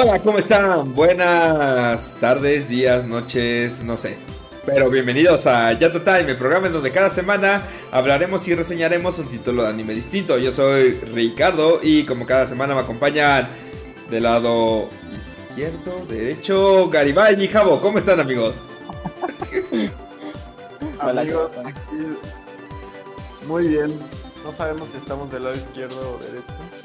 Hola, ¿cómo están? Buenas tardes, días, noches, no sé. Pero bienvenidos a Yato Time, el programa en donde cada semana hablaremos y reseñaremos un título de anime distinto. Yo soy Ricardo y como cada semana me acompañan del lado izquierdo, derecho, Garibay y Javo. ¿Cómo están amigos? amigos, muy bien. No sabemos si estamos del lado izquierdo o derecho.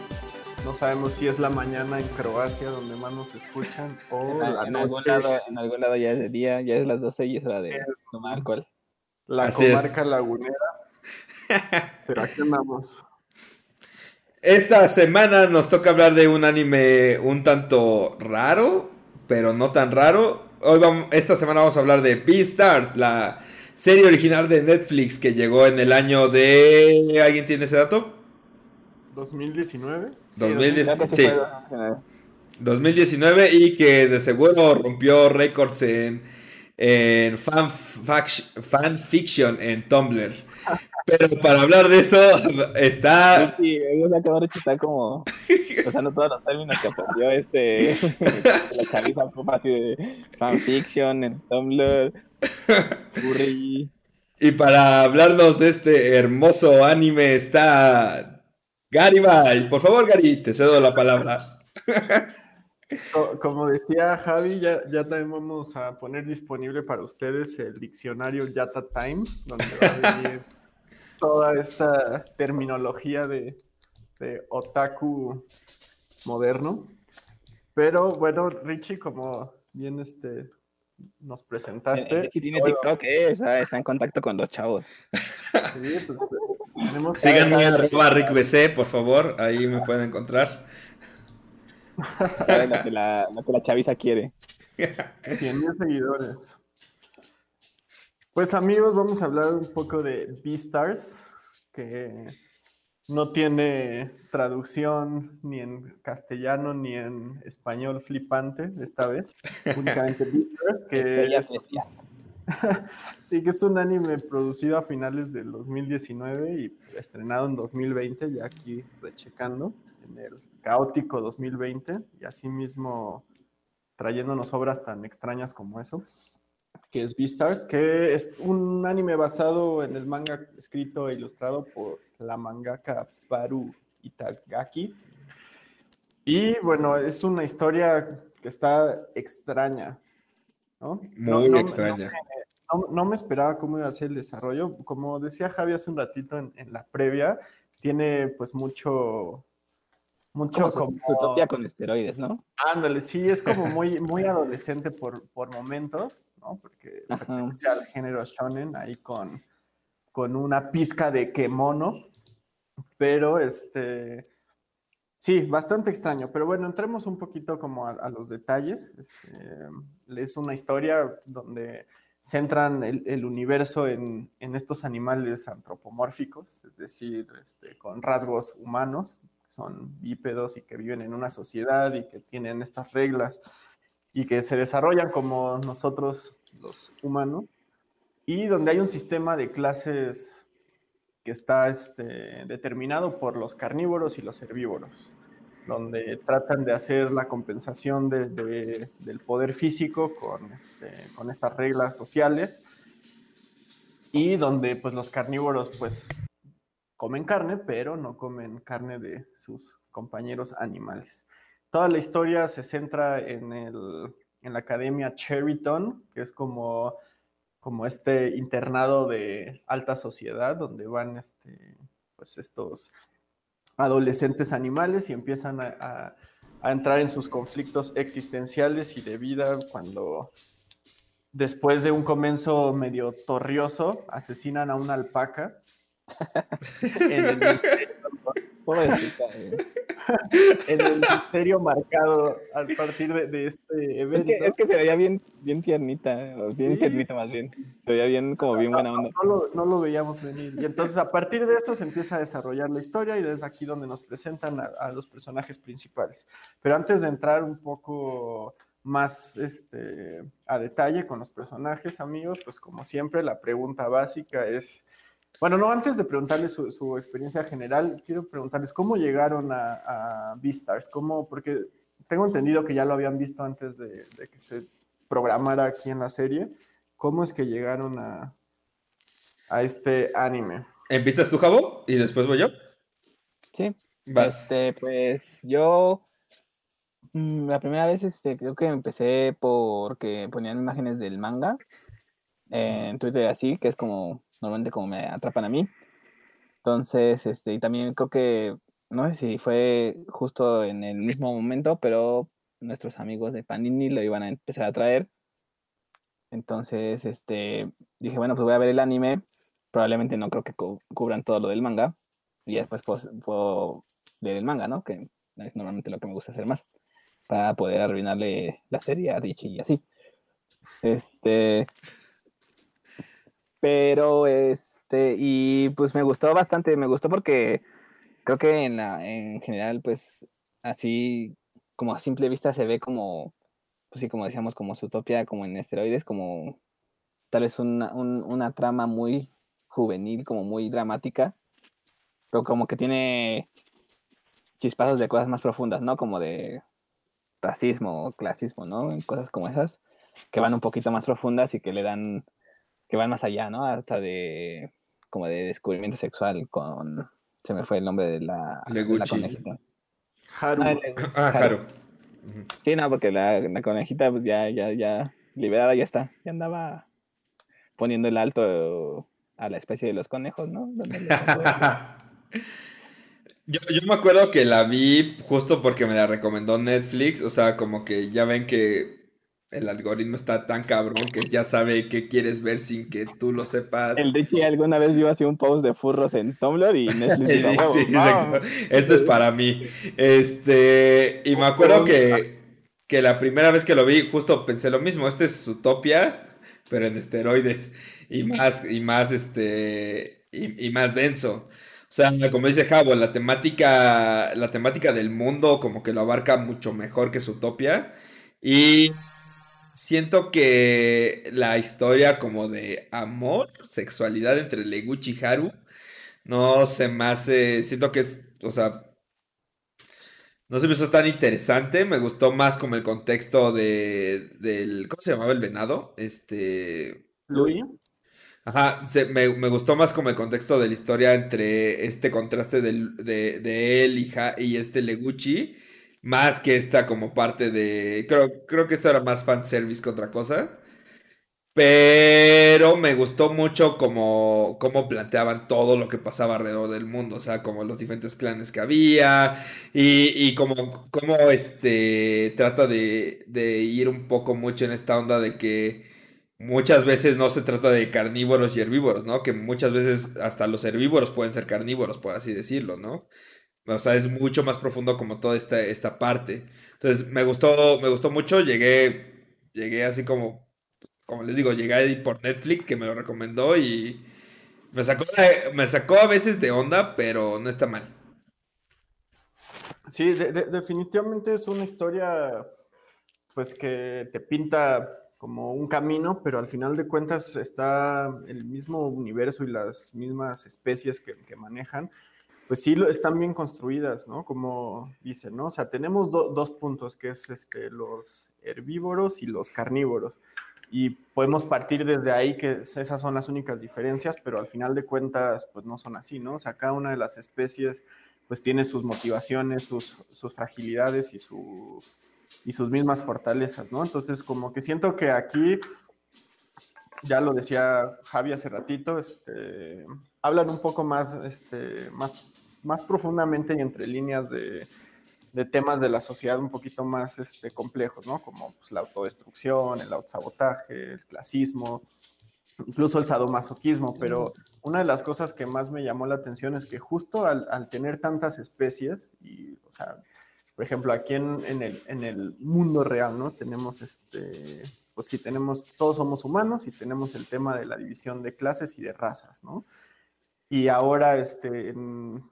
No sabemos si es la mañana en Croacia donde más nos escuchan o En, la en noche. algún lado, en algún lado ya es de día, ya es las 12 y es hora de tomar alcohol. La Así es. comarca lagunera. Pero aquí andamos. Esta semana nos toca hablar de un anime un tanto raro, pero no tan raro. Hoy vamos, esta semana vamos a hablar de Beastars, la serie original de Netflix que llegó en el año de... ¿Alguien tiene ese dato? 2019. 2010. Ya que Sí. se fue, 2019 y que de seguro rompió récords en, en fan, fac- fanfiction en Tumblr. Pero para hablar de eso está... Sí, sí, o sea, ahora está como usando todos los términos que aprendió este la chaviza popa así de fanfiction en Tumblr, Furry. Y para hablarnos de este hermoso anime está Garibay. Por favor, Gary, te cedo la palabra. Co- Como decía Javi, ya, ya también vamos a poner disponible para ustedes el diccionario Yata Time, donde va a venir toda esta terminología de, de otaku moderno. Pero bueno, Richie, como bien este, nos presentaste, Aquí tiene TikTok, eh, sea, está en contacto con los chavos. sí, pues, tenemos Síganme arroba RickBC, por favor. Ahí me pueden encontrar. Lo que la, lo que la chaviza quiere. 100 mil seguidores. Pues amigos, vamos a hablar un poco de Beastars, que no tiene traducción ni en castellano ni en español flipante esta vez. Únicamente Beastars, que Ella es- sí que es un anime producido a finales del 2019 y estrenado en 2020, ya aquí rechecando, en el caótico 2020, y asimismo trayéndonos obras tan extrañas como eso, que es Beastars, que es un anime basado en el manga escrito e ilustrado por la mangaka Paru Itagaki. Y bueno, es una historia que está extraña, ¿no? No- Muy no- extraña. no, no me esperaba cómo iba a ser el desarrollo. Como decía Javi hace un ratito en, en la previa, tiene pues mucho, mucho como como... con esteroides, ¿no? Ándale, sí, es como muy, muy adolescente por, por momentos, ¿no? Porque Ajá. pertenece al género shonen ahí con, con una pizca de kemono, pero este... Sí, bastante extraño, pero bueno, entremos un poquito como a, los detalles. Este, es una historia donde centran el, el universo en, en estos animales antropomórficos, es decir, este, con rasgos humanos, que son bípedos y que viven en una sociedad y que tienen estas reglas y que se desarrollan como nosotros los humanos, y donde hay un sistema de clases que está este, determinado por los carnívoros y los herbívoros, donde tratan de hacer la compensación de- de- del poder físico con, este, con estas reglas sociales y donde pues los carnívoros pues comen carne, pero no comen carne de sus compañeros animales. Toda la historia se centra en, el, en la academia Cherryton, que es como, como este internado de alta sociedad, donde van este, pues estos adolescentes animales y empiezan a, a- a entrar en sus conflictos existenciales y de vida cuando después de un comienzo medio torrioso asesinan a una alpaca en el misterio, Pobrecita, eh. en el misterio marcado a partir de, de este Es evento. que, es que se veía bien, bien tiernita, bien Sí. tiernita más bien. Se veía bien, como bien buena onda. no lo, no lo veíamos venir. Y entonces a partir de eso se empieza a desarrollar la historia y desde aquí donde nos presentan a, a los personajes principales. Pero antes de entrar un poco más este, a detalle con los personajes, amigos, pues como siempre la pregunta básica es, bueno, no, antes de preguntarles su, su experiencia general, quiero preguntarles cómo llegaron a, a Beastars, cómo, porque tengo entendido que ya lo habían visto antes de, de que se programara aquí en la serie. ¿Cómo es que llegaron a, a este anime? ¿Empiezas tú, Jabo? Y después voy yo. Sí. Vas. Este, pues yo mm, la primera vez este, creo que empecé porque ponían imágenes del manga en Twitter así, que es como normalmente como me atrapan a mí. Entonces, este, y también creo que, no sé si fue justo en el mismo momento, pero nuestros amigos de Panini lo iban a empezar a traer. Entonces, este, dije, bueno, pues voy a ver el anime. Probablemente no creo que cu- cubran todo lo del manga. Y después pues, puedo leer el manga, ¿no? Que es normalmente lo que me gusta hacer más. Para poder arruinarle la serie a Richie y así. Este. Pero, este, y pues me gustó bastante, me gustó porque creo que en la, en general, pues, así, como a simple vista se ve como, pues sí, como decíamos, como Zootopia, como en esteroides, como tal vez una, un- una trama muy juvenil, como muy dramática, pero como que tiene chispazos de cosas más profundas, ¿no? Como de racismo, clasismo, ¿no? Cosas como esas, que van un poquito más profundas y que le dan, que van más allá, ¿no? Hasta de, como de descubrimiento sexual con, se me fue el nombre de la, conejita. Haru. Ah, le- Ah, Jaro. Sí, no, porque la, la conejita pues, ya, ya, ya liberada ya está. Ya andaba poniendo el alto a la especie de los conejos, ¿no? Yo, yo me acuerdo que la vi justo porque me la recomendó Netflix, o sea, como que ya ven que el algoritmo está tan cabrón que ya sabe qué quieres ver sin que tú lo sepas. El Richie alguna vez vio así un post de furros en Tumblr y Netflix Y dijo, sí, "Huevo, exacto. vamos". Esto es para mí. Este, y me acuerdo que, que la primera vez que lo vi, justo pensé lo mismo. Este es Utopia, pero en esteroides. Y más, y más, este, y, y más denso. O sea, como dice Javo, la temática, la temática del mundo como que lo abarca mucho mejor que Utopia. Y siento que la historia como de amor, sexualidad entre Leguchi y Haru no se me hace. Siento que es. O sea. No se me hizo tan interesante. Me gustó más como el contexto de. Del. ¿Cómo se llamaba el venado? Este. Louis. Ajá, se- me, me gustó más como el contexto de la historia entre este contraste de, de él y, Ja- y este Leguchi, más que esta como parte de... Creo, creo que esto era más fanservice que otra cosa, pero me gustó mucho como, cómo planteaban todo lo que pasaba alrededor del mundo, o sea, como los diferentes clanes que había y, y como, como este trata de, de ir un poco mucho en esta onda de que muchas veces no se trata de carnívoros y herbívoros, ¿no? Que muchas veces hasta los herbívoros pueden ser carnívoros, por así decirlo, ¿no? O sea, es mucho más profundo como toda esta, esta parte. Entonces, me gustó, me gustó mucho, llegué, llegué así como, como les digo, llegué ahí por Netflix que me lo recomendó y me sacó, me sacó a veces de onda, pero no está mal. Sí, de- de- definitivamente es una historia pues que te pinta como un camino, pero al final de cuentas está el mismo universo y las mismas especies que manejan, pues sí están bien construidas, ¿no? Como dicen, ¿no? O sea, tenemos do- dos puntos, que es este, los herbívoros y los carnívoros. Y podemos partir desde ahí, que esas son las únicas diferencias, pero al final de cuentas, pues no son así, ¿no? O sea, cada una de las especies, pues tiene sus motivaciones, sus, sus fragilidades y, su, y sus mismas fortalezas, ¿no? Entonces, como que siento que aquí, ya lo decía Javi hace ratito, este, hablan un poco más, este, más, más profundamente y entre líneas de, de temas de la sociedad un poquito más este, complejos, ¿no? Como pues, la autodestrucción, el autosabotaje, el clasismo, incluso el sadomasoquismo, pero una de las cosas que más me llamó la atención es que justo al, al tener tantas especies, y, o sea, por ejemplo, aquí en, en, el, en el mundo real, ¿no? Tenemos este, pues sí, tenemos, todos somos humanos y tenemos el tema de la división de clases y de razas, ¿no? Y ahora, este, en,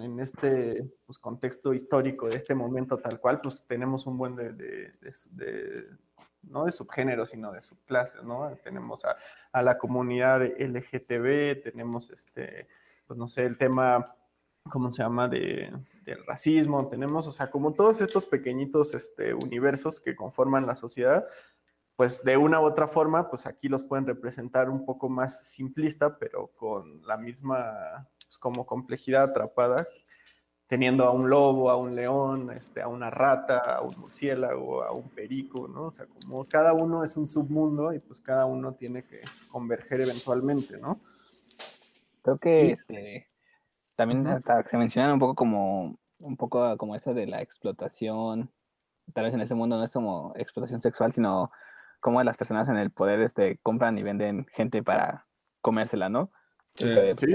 en este pues, contexto histórico de este momento tal cual, pues tenemos un buen de, de, no de subgéneros, sino de subclases, ¿no? Tenemos a, a la comunidad LGTB, tenemos, este, pues no sé, el tema ¿cómo se llama? De, del racismo, tenemos, o sea, como todos estos pequeñitos este, universos que conforman la sociedad, pues de una u otra forma, pues aquí los pueden representar un poco más simplista, pero con la misma, pues, como complejidad atrapada, teniendo a un lobo, a un león, este, a una rata, a un murciélago, a un perico, ¿no? O sea, como cada uno es un submundo y pues cada uno tiene que converger eventualmente, ¿no? Creo que este, también se mencionan un poco como un poco como esa de la explotación, tal vez en este mundo no es como explotación sexual, sino como las personas en el poder este, compran y venden gente para comérsela, ¿no? Sí, sí.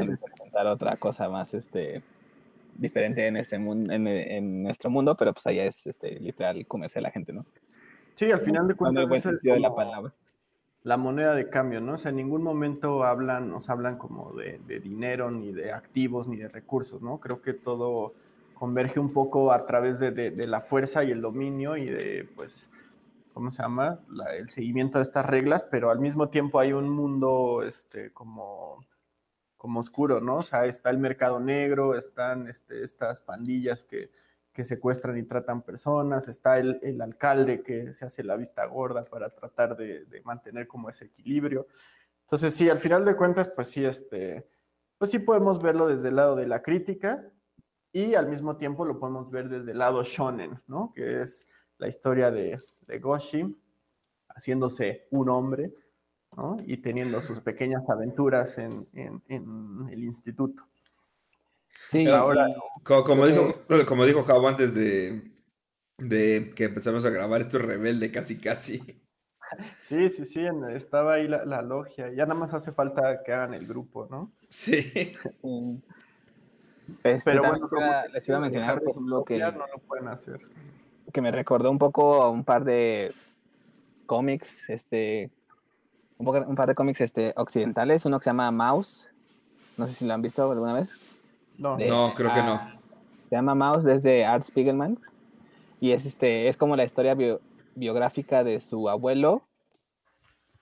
otra cosa más este, diferente en, este mundo, en, nuestro mundo, pero pues allá es este, literal comerse a la gente, ¿no? Sí, al final de cuentas es la, palabra. la moneda de cambio, ¿no? O sea, en ningún momento hablan, nos hablan como de, de dinero, ni de activos, ni de recursos, ¿no? Creo que todo converge un poco a través de, de, la fuerza y el dominio y de, pues, ¿cómo se llama? el seguimiento de estas reglas, pero al mismo tiempo hay un mundo, este, como, como oscuro, ¿no? O sea, está el mercado negro, están este, estas pandillas que, que secuestran y tratan personas, está el, el, alcalde que se hace la vista gorda para tratar de, de, mantener como ese equilibrio. Entonces, sí, al final de cuentas, pues sí, este, pues sí podemos verlo desde el lado de la crítica, y al mismo tiempo lo podemos ver desde el lado shonen, ¿no? Que es la historia de, de Goshi haciéndose un hombre, ¿no? Y teniendo sus pequeñas aventuras en, en, el instituto. Sí, ahora... Como, dijo, como dijo Javo antes de, de que empezamos a grabar, esto es rebelde casi casi. Sí, sí, sí, estaba ahí la, la, logia. Ya nada más hace falta que hagan el grupo, ¿no? Sí. Este, Pero bueno, les iba a mencionar, por ejemplo, que, no lo pueden hacer. que me recordó un poco a un par de cómics, este, un, un par de cómics este, occidentales, uno que se llama Mouse, no sé si lo han visto alguna vez. No, no creo que no. Ah, se llama Mouse desde Art Spiegelman. Y es, este, es como la historia biográfica de su abuelo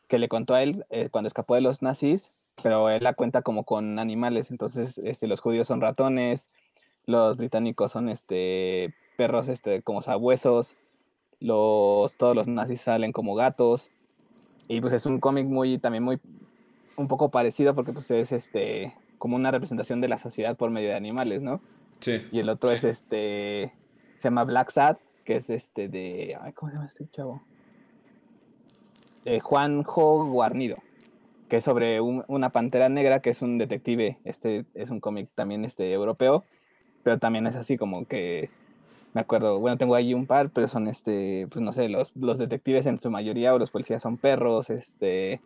que le contó a él eh, cuando escapó de los nazis pero él la cuenta como con animales, entonces este, los judíos son ratones, los británicos son este, perros este, como sabuesos, los, todos los nazis salen como gatos, y pues es un cómic muy, también muy, un poco parecido porque pues es este, como una representación de la sociedad por medio de animales, ¿no? Sí. Y el otro es este, se llama Black Sad, que es este de, ¿cómo se llama este chavo? De Juanjo Guarnido que es sobre una pantera negra que es un detective, este es un cómic también este, europeo, pero también es así como que, me acuerdo, bueno, tengo ahí un par, pero son, este, pues no sé, los, los detectives en su mayoría o los policías son perros, este,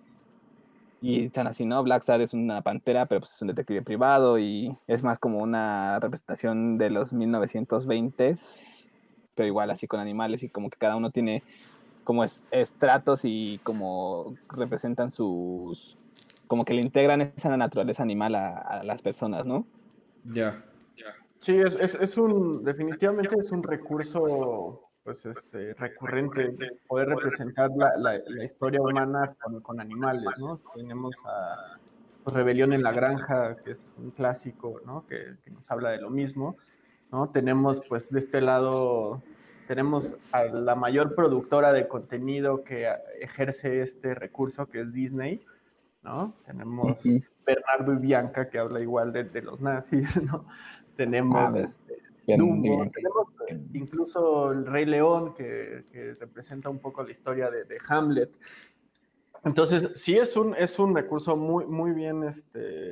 y están así, ¿no? Black Sad es una pantera, pero pues es un detective privado y es más como una representación de los 1920s, pero igual así con animales y como que cada uno tiene como estratos y como representan sus, como que le integran esa naturaleza animal a, las personas, ¿no? Ya. Sí, es, es, es, un, definitivamente es un recurso pues este, recurrente poder representar la, la, historia humana con, con, animales, ¿no? Tenemos a pues, Rebelión en la Granja, que es un clásico, ¿no? Que, que, nos habla de lo mismo, ¿no? Tenemos pues de este lado tenemos a la mayor productora de contenido que ejerce este recurso, que es Disney, ¿no? Tenemos Bernardo y Bianca, que habla igual de, los nazis, ¿no? Tenemos, ah, este, tenemos incluso el Rey León, que, representa un poco la historia de, de, Hamlet. Entonces, sí es un, es un recurso muy, muy bien, este,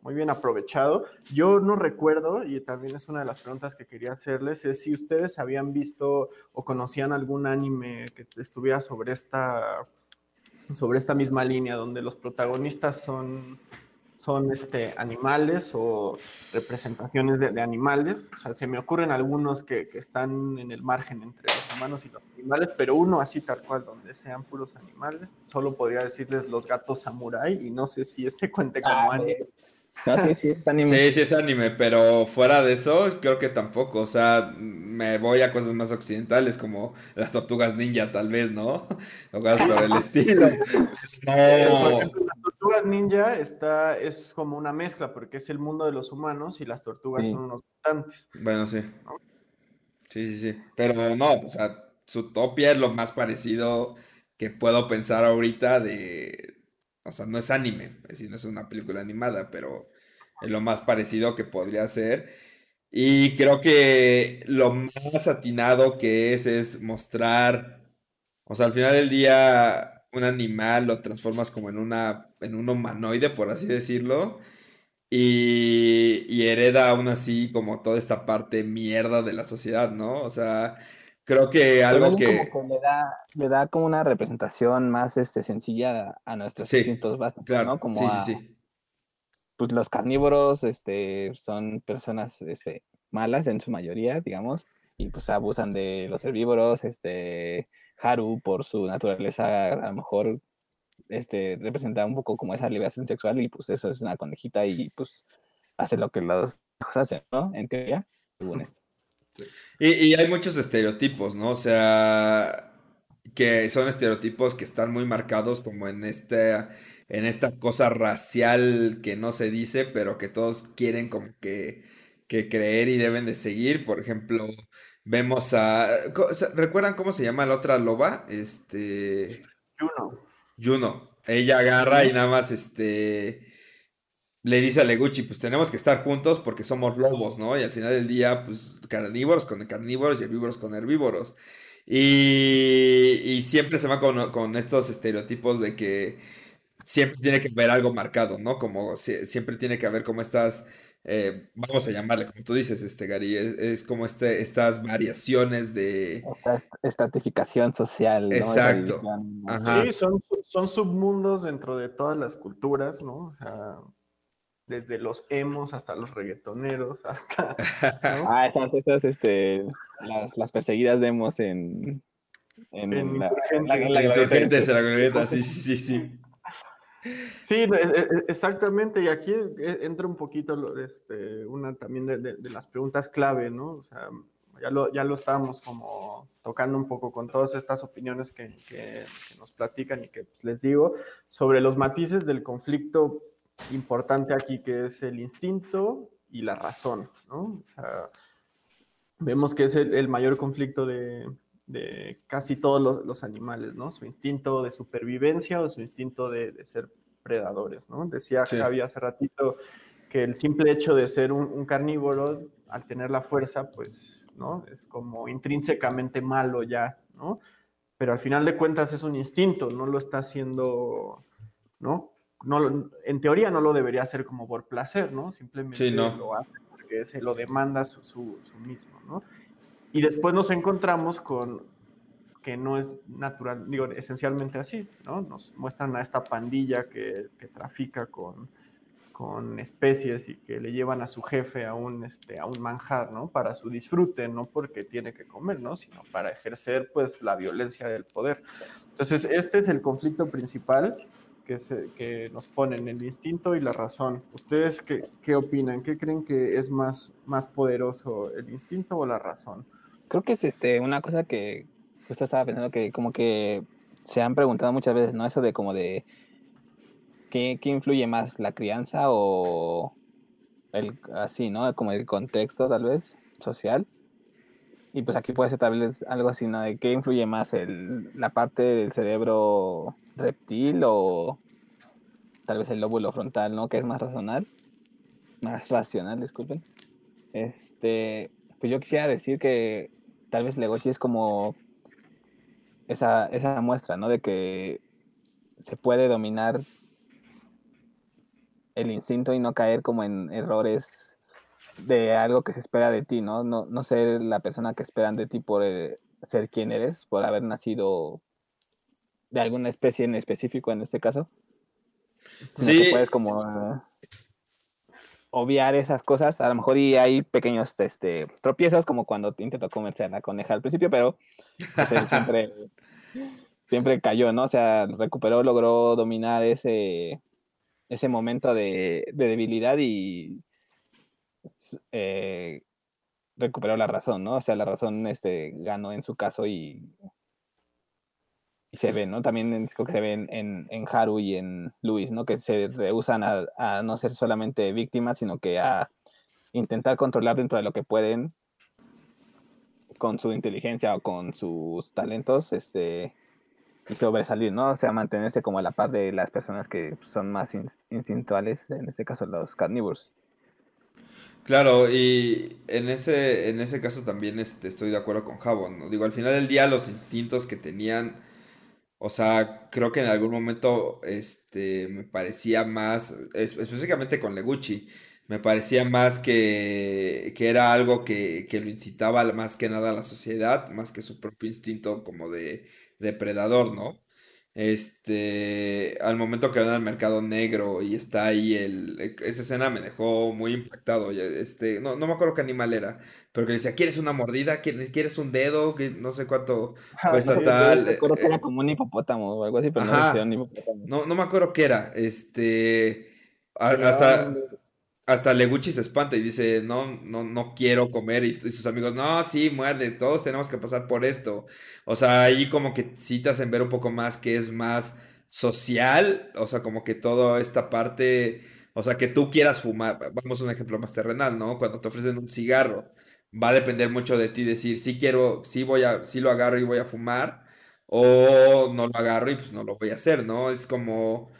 muy bien aprovechado. Yo no recuerdo, y también es una de las preguntas que quería hacerles, es si ustedes habían visto o conocían algún anime que estuviera sobre esta, sobre esta misma línea, donde los protagonistas son, son este, animales o representaciones de, animales. O sea, se me ocurren algunos que, que, están en el margen entre los humanos y los animales, pero uno así tal cual, donde sean puros animales. Solo podría decirles los gatos samurai, y no sé si ese cuente como ah, anime. Ah, sí, sí, es anime. Sí, sí, es anime, pero fuera de eso, creo que tampoco. O sea, me voy a cosas más occidentales como las tortugas ninja, tal vez, ¿no? O cosas por el estilo. No. Las tortugas ninja está, es como una mezcla, porque es el mundo de los humanos y las tortugas Sí. son unos mutantes. Bueno, sí. Sí, sí, sí. Pero no, o sea, Zootopia es lo más parecido que puedo pensar ahorita de... O sea, no es anime, es decir, no es una película animada, pero es lo más parecido que podría ser. Y creo que lo más atinado que es es mostrar, o sea, al final del día, un animal lo transformas como en una, en un humanoide, por así decirlo. Y, y hereda aún así como toda esta parte mierda de la sociedad, ¿no? O sea, creo que algo que... como que le da, le da como una representación más este, sencilla a, nuestros Sí, instintos básicos, Claro, ¿no? Como sí, a, sí, sí. pues los carnívoros este, son personas este, malas en su mayoría, digamos, y pues abusan de los herbívoros, este, Haru por su naturaleza a lo mejor este, representa un poco como esa liberación sexual y pues eso es una conejita y pues hace lo que los hijos hacen, ¿no? En teoría, según esto. Y, hay muchos estereotipos, ¿no? O sea, que son estereotipos que están muy marcados como en este, en esta cosa racial que no se dice, pero que todos quieren como que, que creer y deben de seguir. Por ejemplo, vemos a... ¿Recuerdan cómo se llama la otra loba? Este... Juno. Juno. Ella agarra y nada más este le dice a Leguchi, pues tenemos que estar juntos porque somos lobos, ¿no? Y al final del día, pues carnívoros con carnívoros y herbívoros con herbívoros. Y, y siempre se va con, con estos estereotipos de que siempre tiene que haber algo marcado, ¿no? Como si- siempre tiene que haber como estas, eh, vamos a llamarle, como tú dices, este Gary, es, es como este, estas variaciones de... Esta est- estratificación social, Exacto. división, ¿no? Ajá. Sí, son, son submundos dentro de todas las culturas, ¿no? O sea, desde los emos hasta los reggaetoneros, hasta, ¿no? Ah, esas, esas, este, las, las perseguidas demos en, en, En la, Insurgente. la- en la Insurgentes en glorieta. la glorieta, sí, sí, sí, sí. No, es- es- exactamente, y aquí entra un poquito este, una también de, las preguntas clave, ¿no? O sea, ya lo, ya lo estábamos como tocando un poco con todas estas opiniones que, que- nos platican y que pues, les digo sobre los matices del conflicto importante aquí, que es el instinto y la razón, ¿no? O sea, vemos que es el mayor conflicto de, de casi todos los, los animales, ¿no? Su instinto de supervivencia o su instinto de, de ser predadores, ¿no? Decía Sí. Javi hace ratito que el simple hecho de ser un, un carnívoro, al tener la fuerza, pues, ¿no? Es como intrínsecamente malo ya, ¿no? Pero al final de cuentas es un instinto, no lo está haciendo, ¿no? No, en teoría no lo debería hacer como por placer, ¿no? Simplemente Sí, no. lo hace porque se lo demanda su, su, su mismo, ¿no? Y después nos encontramos con que no es natural, digo, esencialmente así, ¿no? Nos muestran a esta pandilla que, que trafica con, con especies y que le llevan a su jefe a un, este, a un manjar, ¿no? Para su disfrute, no porque tiene que comer, ¿no? Sino para ejercer, pues, la violencia del poder. Entonces, este es el conflicto principal que, se, que nos ponen, el instinto y la razón. ¿Ustedes qué, qué opinan? ¿Qué creen que es más, más poderoso, el instinto o la razón? Creo que es este, una cosa que justo estaba pensando que como que se han preguntado muchas veces, ¿no? Eso de como de ¿qué, qué influye más, la crianza o el así, ¿no? Como el contexto tal vez social. Y pues aquí puede ser tal vez algo así, ¿no? De qué influye más el, la parte del cerebro reptil o tal vez el lóbulo frontal, ¿no? Que es más racional, más racional, disculpen. Este, pues yo quisiera decir que tal vez Legoshi es como esa, esa muestra, ¿no? De que se puede dominar el instinto y no caer como en errores de algo que se espera de ti, ¿no? No, no ser la persona que esperan de ti por eh, ser quien eres, por haber nacido de alguna especie en específico en este caso. Sí. que puedes como eh, obviar esas cosas. A lo mejor y hay pequeños este, tropiezos, como cuando intentó comerse a la coneja al principio, pero pues, siempre, cayó, ¿no? O sea, recuperó, logró dominar ese, ese momento de, de debilidad y eh, recuperó la razón, ¿no? O sea, la razón este, ganó en su caso y y se ve, ¿no? También creo que se ven en, en Haru y en Luis, ¿no? Que se rehusan a, no ser solamente víctimas, sino que a intentar controlar dentro de lo que pueden con su inteligencia o con sus talentos, este, y sobresalir, ¿no? O sea, mantenerse como a la par de las personas que son más instintuales, en este caso los carnívoros. Claro, y en ese, en ese caso también este, estoy de acuerdo con Javon, ¿no? Digo, al final del día los instintos que tenían o sea, creo que en algún momento este, me parecía más, específicamente con Leguchi, me parecía más que, que era algo que, que, lo incitaba más que nada a la sociedad, más que su propio instinto como de depredador, ¿no? Este, al momento que van al mercado negro y está ahí el, e, esa escena me dejó muy impactado. Este, no, no me acuerdo qué animal era, pero que decía, ¿quieres una mordida? ¿Quieres un dedo? Que no sé cuánto cuesta tal. Me acuerdo que era como un hipopótamo o algo así, pero no No, no me acuerdo qué era. Este, hasta, hasta Leguchi se espanta y dice, no, no, no quiero comer. Y, sus amigos, no, sí, muerde, todos tenemos que pasar por esto. O sea, ahí como que citas en ver un poco más que es más social, o sea, como que toda esta parte, o sea, que tú quieras fumar, vamos a un ejemplo más terrenal, ¿no? Cuando te ofrecen un cigarro, va a depender mucho de ti decir, sí quiero, sí voy a, sí lo agarro y voy a fumar, o no lo agarro y pues no lo voy a hacer, ¿no? Es como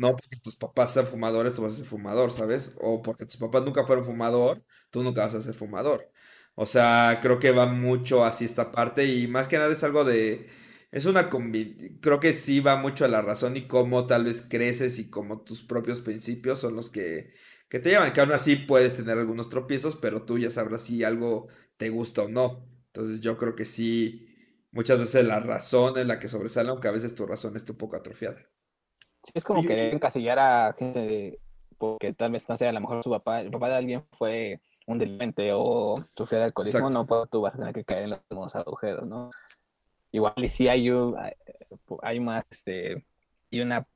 no porque tus papás sean fumadores, tú vas a ser fumador, ¿sabes? O porque tus papás nunca fueron fumador, tú nunca vas a ser fumador. O sea, creo que va mucho así esta parte y más que nada es algo de... Es una Creo que sí va mucho a la razón y cómo tal vez creces y cómo tus propios principios son los que, que te llevan. Que aún así puedes tener algunos tropiezos, pero tú ya sabrás si algo te gusta o no. Entonces yo creo que sí, muchas veces la razón es la que sobresale, aunque a veces tu razón esté un poco atrofiada es como querer encasillar a gente porque tal vez no sea, a lo mejor su papá, el papá de alguien fue un delincuente o sufrió de alcoholismo, no, pues tú vas a tener que caer en los mismos agujeros, ¿no? Igual y si hay, hay más, este, y una,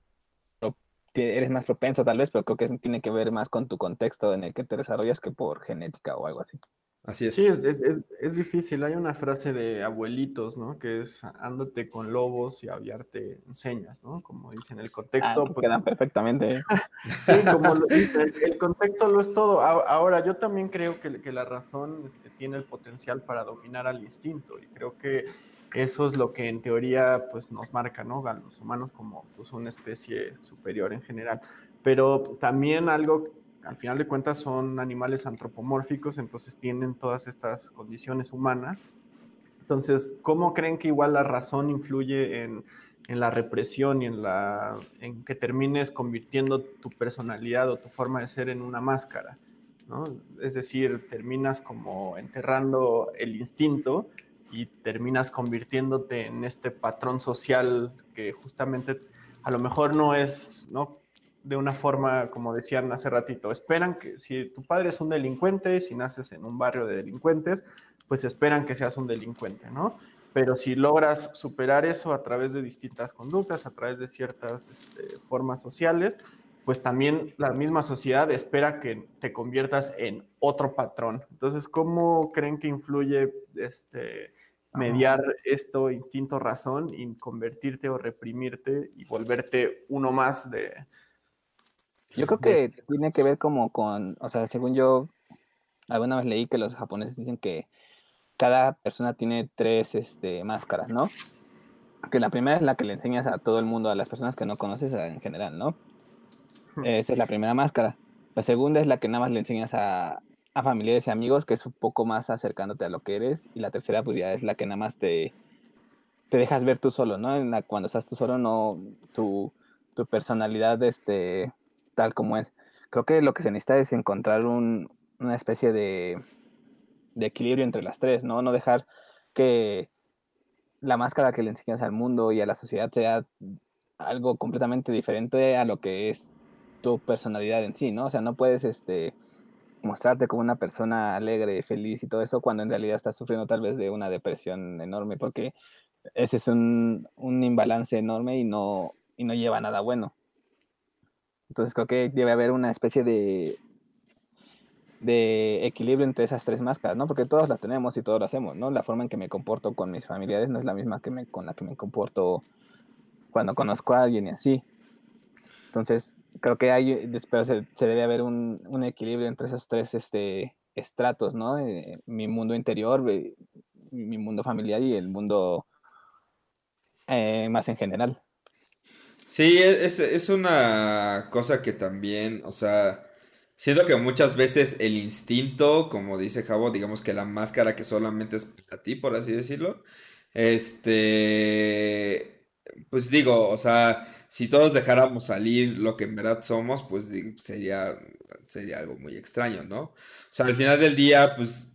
eres más propenso tal vez, pero creo que tiene que ver más con tu contexto en el que te desarrollas que por genética o algo así. Así es. Sí, es, difícil. Hay una frase de abuelitos, ¿no? Que es ándate con lobos y aviarte enseñas, ¿no? Como dicen, el contexto. Ah, pues, quedan perfectamente. sí, como lo dice, el, contexto lo es todo. Ahora, yo también creo que, que la razón este, tiene el potencial para dominar al instinto y creo que eso es lo que en teoría pues, nos marca, ¿no? A los humanos como pues, una especie superior en general. Pero también algo al final de cuentas son animales antropomórficos, entonces tienen todas estas condiciones humanas. Entonces, ¿cómo creen que igual la razón influye en, la represión y en, la, en que termines convirtiendo tu personalidad o tu forma de ser en una máscara? Es decir, terminas como enterrando el instinto y terminas convirtiéndote en este patrón social que justamente a lo mejor no es, ¿no? De una forma, como decían hace ratito, esperan que si tu padre es un delincuente, si naces en un barrio de delincuentes, pues esperan que seas un delincuente, ¿no? Pero si logras superar eso a través de distintas conductas, a través de ciertas este, formas sociales, pues también la misma sociedad espera que te conviertas en otro patrón. Entonces, ¿cómo creen que influye este, mediar esto, instinto, razón, y convertirte o reprimirte y volverte uno más de, yo creo que tiene que ver como con, o sea, según yo alguna vez leí que los japoneses dicen que cada persona tiene tres este, máscaras, ¿no? Que la primera es la que le enseñas a todo el mundo, a las personas que no conoces en general, ¿no? Esa es la primera máscara. La segunda es la que nada más le enseñas a, a familiares y amigos, que es un poco más acercándote a lo que eres. Y la tercera, pues ya es la que nada más te, te dejas ver tú solo, ¿no? En la, cuando estás tú solo, no, tu, tu personalidad, este, tal como es. Creo que lo que se necesita es encontrar un, una especie de, de, equilibrio entre las tres, ¿no? No dejar que la máscara que le enseñas al mundo y a la sociedad sea algo completamente diferente a lo que es tu personalidad en sí, ¿no? O sea, no puedes este, mostrarte como una persona alegre, feliz y todo eso cuando en realidad estás sufriendo tal vez de una depresión enorme, porque ese es un, un imbalance enorme y no, y no lleva nada bueno. Entonces creo que debe haber una especie de, de equilibrio entre esas tres máscaras, ¿no? Porque todos las tenemos y todos lo hacemos, ¿no? La forma en que me comporto con mis familiares no es la misma que me, con la que me comporto cuando conozco a alguien y así. Entonces, creo que hay, después se, debe haber un, un, equilibrio entre esos tres este, estratos, ¿no? mi mundo interior, mi mundo familiar y el mundo eh, más en general. Sí, e, es, es una cosa que también, o sea, siento que muchas veces el instinto, como dice Javo, digamos que la máscara que solamente es para ti, por así decirlo, este, pues digo, o sea, si todos dejáramos salir lo que en verdad somos, pues sería, sería algo muy extraño, ¿no? O sea, al final del día, pues,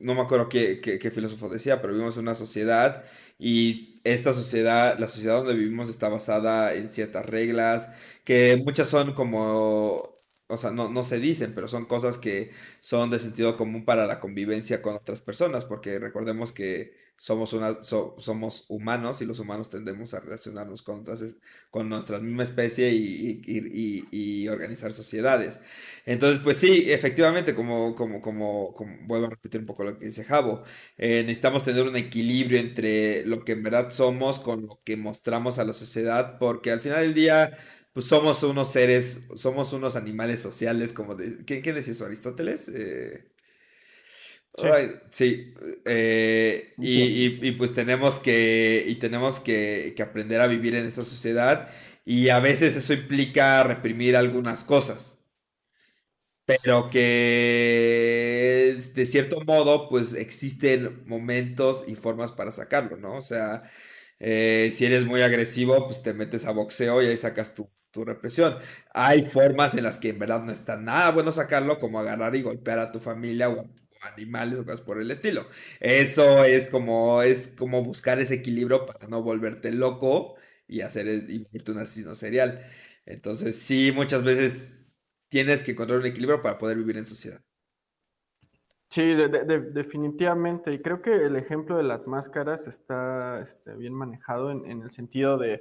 no me acuerdo qué, qué filósofo decía, pero vivimos una sociedad y esta sociedad, la sociedad donde vivimos está basada en ciertas reglas, que muchas son como, o sea, no, no se dicen, pero son cosas que son de sentido común para la convivencia con otras personas, porque recordemos que somos, una, somos humanos y los humanos tendemos a relacionarnos con, otras, con nuestra misma especie y, y, organizar sociedades. Entonces, pues sí, efectivamente, como, como, como, vuelvo a repetir un poco lo que dice Javo, eh, necesitamos tener un equilibrio entre lo que en verdad somos con lo que mostramos a la sociedad, porque al final del día pues somos unos seres, somos unos animales sociales, como de, ¿quién, decía eso? ¿Aristóteles? Eh, Sí, eh, y, pues tenemos que, y tenemos que, aprender a vivir en esta sociedad y a veces eso implica reprimir algunas cosas, pero que de cierto modo pues existen momentos y formas para sacarlo, ¿no? O sea, eh, si eres muy agresivo pues te metes a boxeo y ahí sacas tu, tu represión. Hay formas en las que en verdad no está nada bueno sacarlo, como agarrar y golpear a tu familia o animales o cosas por el estilo. Eso es como, es como buscar ese equilibrio para no volverte loco y hacer y volverte un asesino serial. Entonces, sí, muchas veces tienes que encontrar un equilibrio para poder vivir en sociedad. Sí, definitivamente. Y creo que el ejemplo de las máscaras está este, bien manejado en el sentido de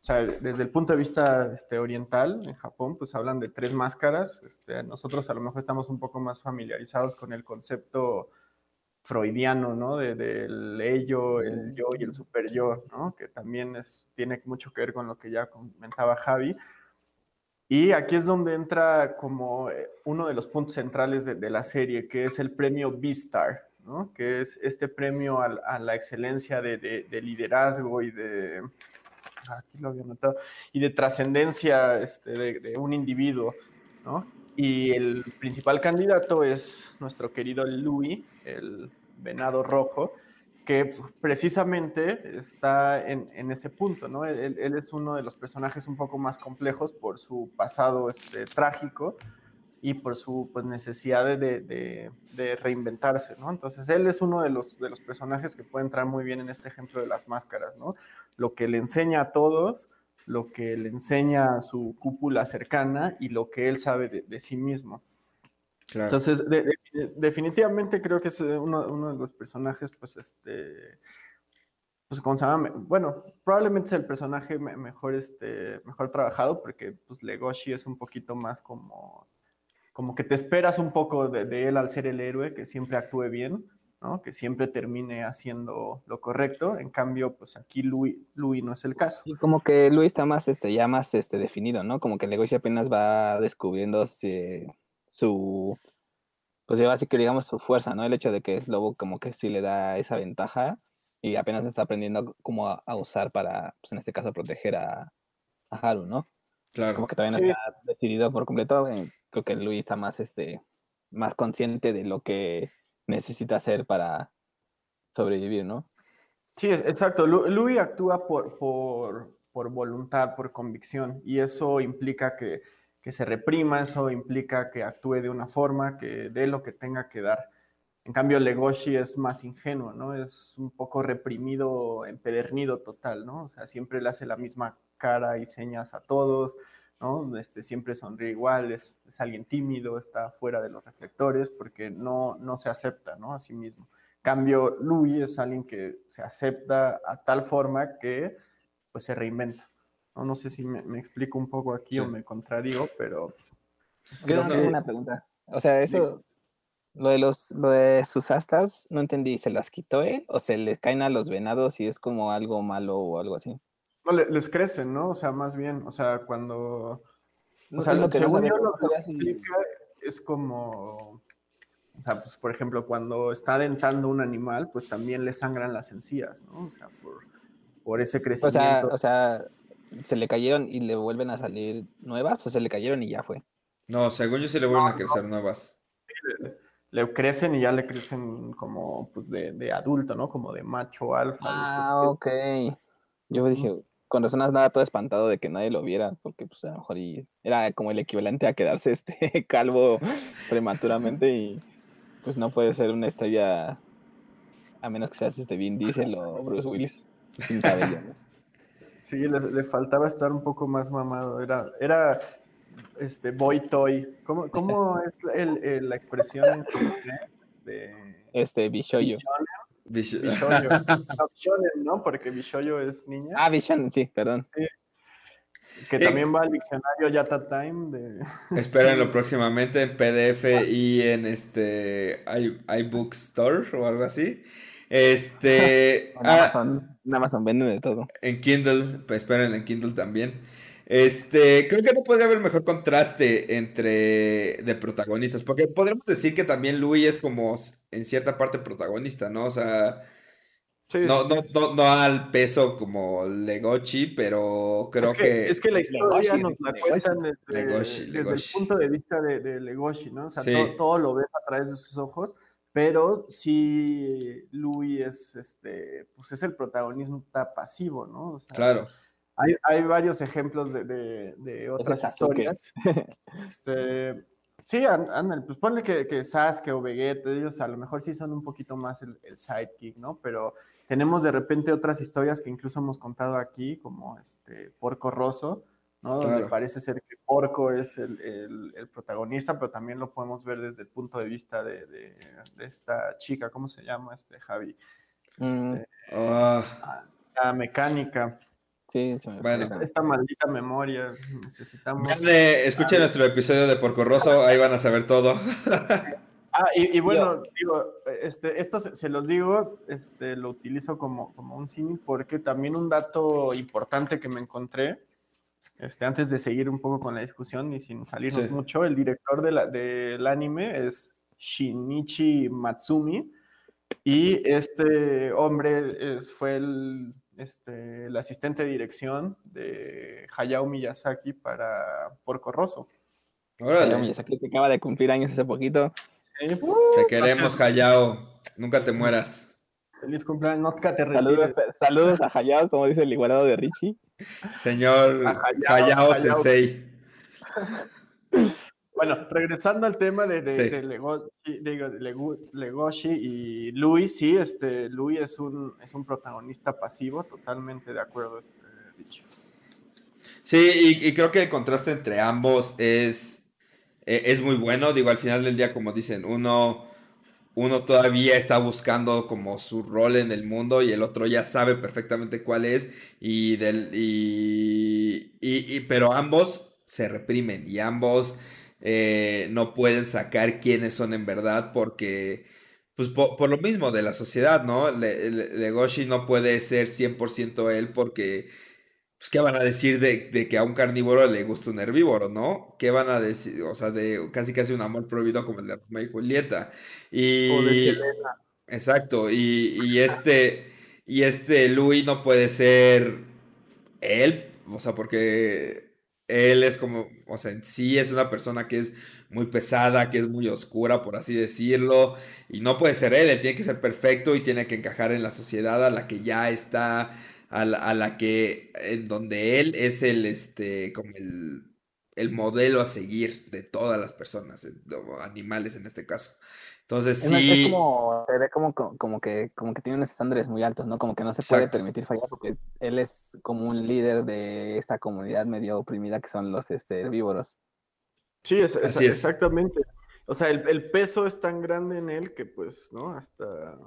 o sea, desde el punto de vista este, oriental, en Japón, pues hablan de tres máscaras. Este, nosotros a lo mejor estamos un poco más familiarizados con el concepto freudiano, ¿no? del ello, el yo y el super yo, ¿no? Que también es, tiene mucho que ver con lo que ya comentaba Javi. Y aquí es donde entra como eh, uno de los puntos centrales de, la serie, que es el premio B-Star, ¿no? Que es este premio a, la excelencia de, de liderazgo y de aquí lo había notado, y de trascendencia este, de, un individuo, ¿no? Y el principal candidato es nuestro querido Louis, el venado rojo, que precisamente está en, ese punto, ¿no? Él, es uno de los personajes un poco más complejos por su pasado este, trágico, y por su pues, necesidad de, de, reinventarse, ¿no? Entonces él es uno de los, de los personajes que puede entrar muy bien en este ejemplo de las máscaras, ¿no? Lo que le enseña a todos, lo que le enseña a su cúpula cercana y lo que él sabe de, sí mismo. Entonces, definitivamente creo que es uno, uno, de los personajes, pues, este, pues, ¿cómo se llama? Bueno, probablemente es el personaje mejor, este, mejor trabajado, porque, pues, Legoshi es un poquito más como como que te esperas un poco de, él al ser el héroe, que siempre actúe bien, ¿no? que siempre termine haciendo lo correcto. En cambio, pues aquí Louis, Louis no es el caso. Y como que Louis está más, este, ya más este, definido, ¿no? Como que Legoshi apenas va descubriendo su, pues así que digamos su fuerza, ¿no? El hecho de que es lobo como que sí le da esa ventaja y apenas está aprendiendo cómo a, usar para, pues en este caso, proteger a, a Haru, ¿no? Claro. Como que todavía no está decidido por completo creo que Luis está más, este, más consciente de lo que necesita hacer para sobrevivir, ¿no? Sí, exacto. Luis actúa por, por, voluntad, por convicción, y eso implica que, se reprima, eso implica que actúe de una forma, que dé lo que tenga que dar. En cambio, Legoshi es más ingenuo, ¿no? Es un poco reprimido, empedernido total, ¿no? O sea, siempre le hace la misma cara y señas a todos, ¿no? Este, siempre sonríe igual, es, alguien tímido, está fuera de los reflectores porque no, no se acepta, ¿no? A sí mismo. Cambio, Louis es alguien que se acepta a tal forma que pues se reinventa. No, no sé si me, explico un poco aquí o me contradigo, pero... Creo que... una pregunta. O sea, eso, lo de, los, lo de sus astas, no entendí, ¿se las quitó él o se le caen a los venados y es como algo malo o algo así? No, le- les crecen, ¿no? O sea, más bien, o sea, cuando... O sea, lo que no según yo lo que explica es como, o sea, pues por ejemplo, cuando está dentando un animal, pues también le sangran las encías, ¿no? O sea, por, por ese O sea, crecimiento. o sea, se le cayeron y le vuelven a salir nuevas o se le cayeron y ya fue. No, según yo sí le vuelven a crecer nuevas. le crecen y ya le crecen como, pues, de, de adulto, ¿no? Como de macho alfa. Ah, ok. Yo dije, con razón nada todo espantado de que nadie lo viera, porque pues a lo mejor y era como el equivalente a quedarse este calvo prematuramente y pues no puede ser una estrella a menos que seas este Vin Diesel o Bruce Willis. Sin ¿no? Sí, le, le faltaba estar un poco más mamado. Era, era este boy toy. ¿Cómo, cómo es el- el- la expresión? Este, Este Bishoyo. Bicho- bishoyo. No, shonen, ¿no? Porque bishoyo es niña. Ah, Vision, sí, perdón. que eh. también va al diccionario Yata Time de... Espérenlo próximamente en PDF y en este i- iBook Store o algo así. Este. En ah, Amazon, en Amazon venden de todo. en Kindle, pues esperen en Kindle también. Este, creo que no podría haber mejor contraste entre de protagonistas, porque podríamos decir que también Louis es como en cierta parte protagonista, ¿no? O sea, Sí, no, sí, no, no, no al peso como Legochi, pero creo es que, que es que la historia Legoshi, nos la Legoshi. cuentan desde, Legoshi, desde Legoshi. el punto de vista de, de Legoshi, ¿no? O sea, Sí. todo, todo lo ves a través de sus ojos, pero sí Louis es, este, pues es el protagonista pasivo, ¿no? O sea, claro. Hay, hay varios ejemplos de, de- de otras historias. Este, sí, án- ándale, pues ponle que, que Sasuke o Vegeta, ellos a lo mejor sí son un poquito más el, el sidekick, ¿no? Pero tenemos de repente otras historias que incluso hemos contado aquí, como este Porco Rosso, ¿no? Donde parece ser que Porco es el, el- el protagonista, pero también lo podemos ver desde el punto de vista de, de- de esta chica, ¿cómo se llama? Este Javi. Mm, Este, Ah, la mecánica. Sí, se me Bueno. Esta maldita memoria, necesitamos. escuchen nuestro episodio de Porco Rosso, ahí van a saber todo. Ah, y, y bueno, digo, este, esto se, se los digo, este, lo utilizo como, como un símil porque también un dato importante que me encontré, este, antes de seguir un poco con la discusión y sin salirnos Sí. mucho, el director de la- del anime es Shinichi Matsumi y este hombre es- fue el, este, el asistente de dirección de Hayao Miyazaki para Porco Rosso. Hayao Miyazaki, que acaba de cumplir años hace poquito. Sí, te queremos, gracias. Hayao. Nunca te mueras. Feliz cumpleaños, no te Saludos, retires. saludos a Hayao, como dice el igualado de Richie. Señor Hayao, Hayao Hayao. Sensei. Bueno, regresando al tema de, de, Sí. de Lego- digo, de Legu- Legoshi y Louis, sí, este, Louis es un, es un protagonista pasivo, totalmente de acuerdo, este, Richie. Sí, y, y creo que el contraste entre ambos es, eh, es muy bueno. Digo, al final del día, como dicen, uno, uno todavía está buscando como su rol en el mundo y el otro ya sabe perfectamente cuál es. Y del, y, y- y- pero ambos se reprimen y ambos eh, no pueden sacar quiénes son en verdad porque, pues po- por, lo mismo de la sociedad, ¿no? Le- Le- Legoshi no puede ser 100% él porque pues, ¿qué van a decir de, de que a un carnívoro le gusta un herbívoro, ¿no? ¿Qué van a decir? O sea, de casi casi un amor prohibido como el de Romeo y Julieta. Y... O de. Exacto, y, y este, y este Louis no puede ser él, o sea, porque él es como, o sea, sí es una persona que es muy pesada, que es muy oscura, por así decirlo, y no puede ser él, él tiene que ser perfecto y tiene que encajar en la sociedad a la que ya está, a la, que, en donde él es el, este, como el, el modelo a seguir de todas las personas, animales en este caso. Entonces Es, más, es sí, como, se ve como, como, que, como que tiene unos estándares muy altos, ¿no? Como que no se puede permitir fallar porque él es como un líder de esta comunidad medio oprimida que son los este, herbívoros. Sí, es, es- Así es. exactamente. O sea, el, el peso es tan grande en él que, pues, ¿no? Hasta,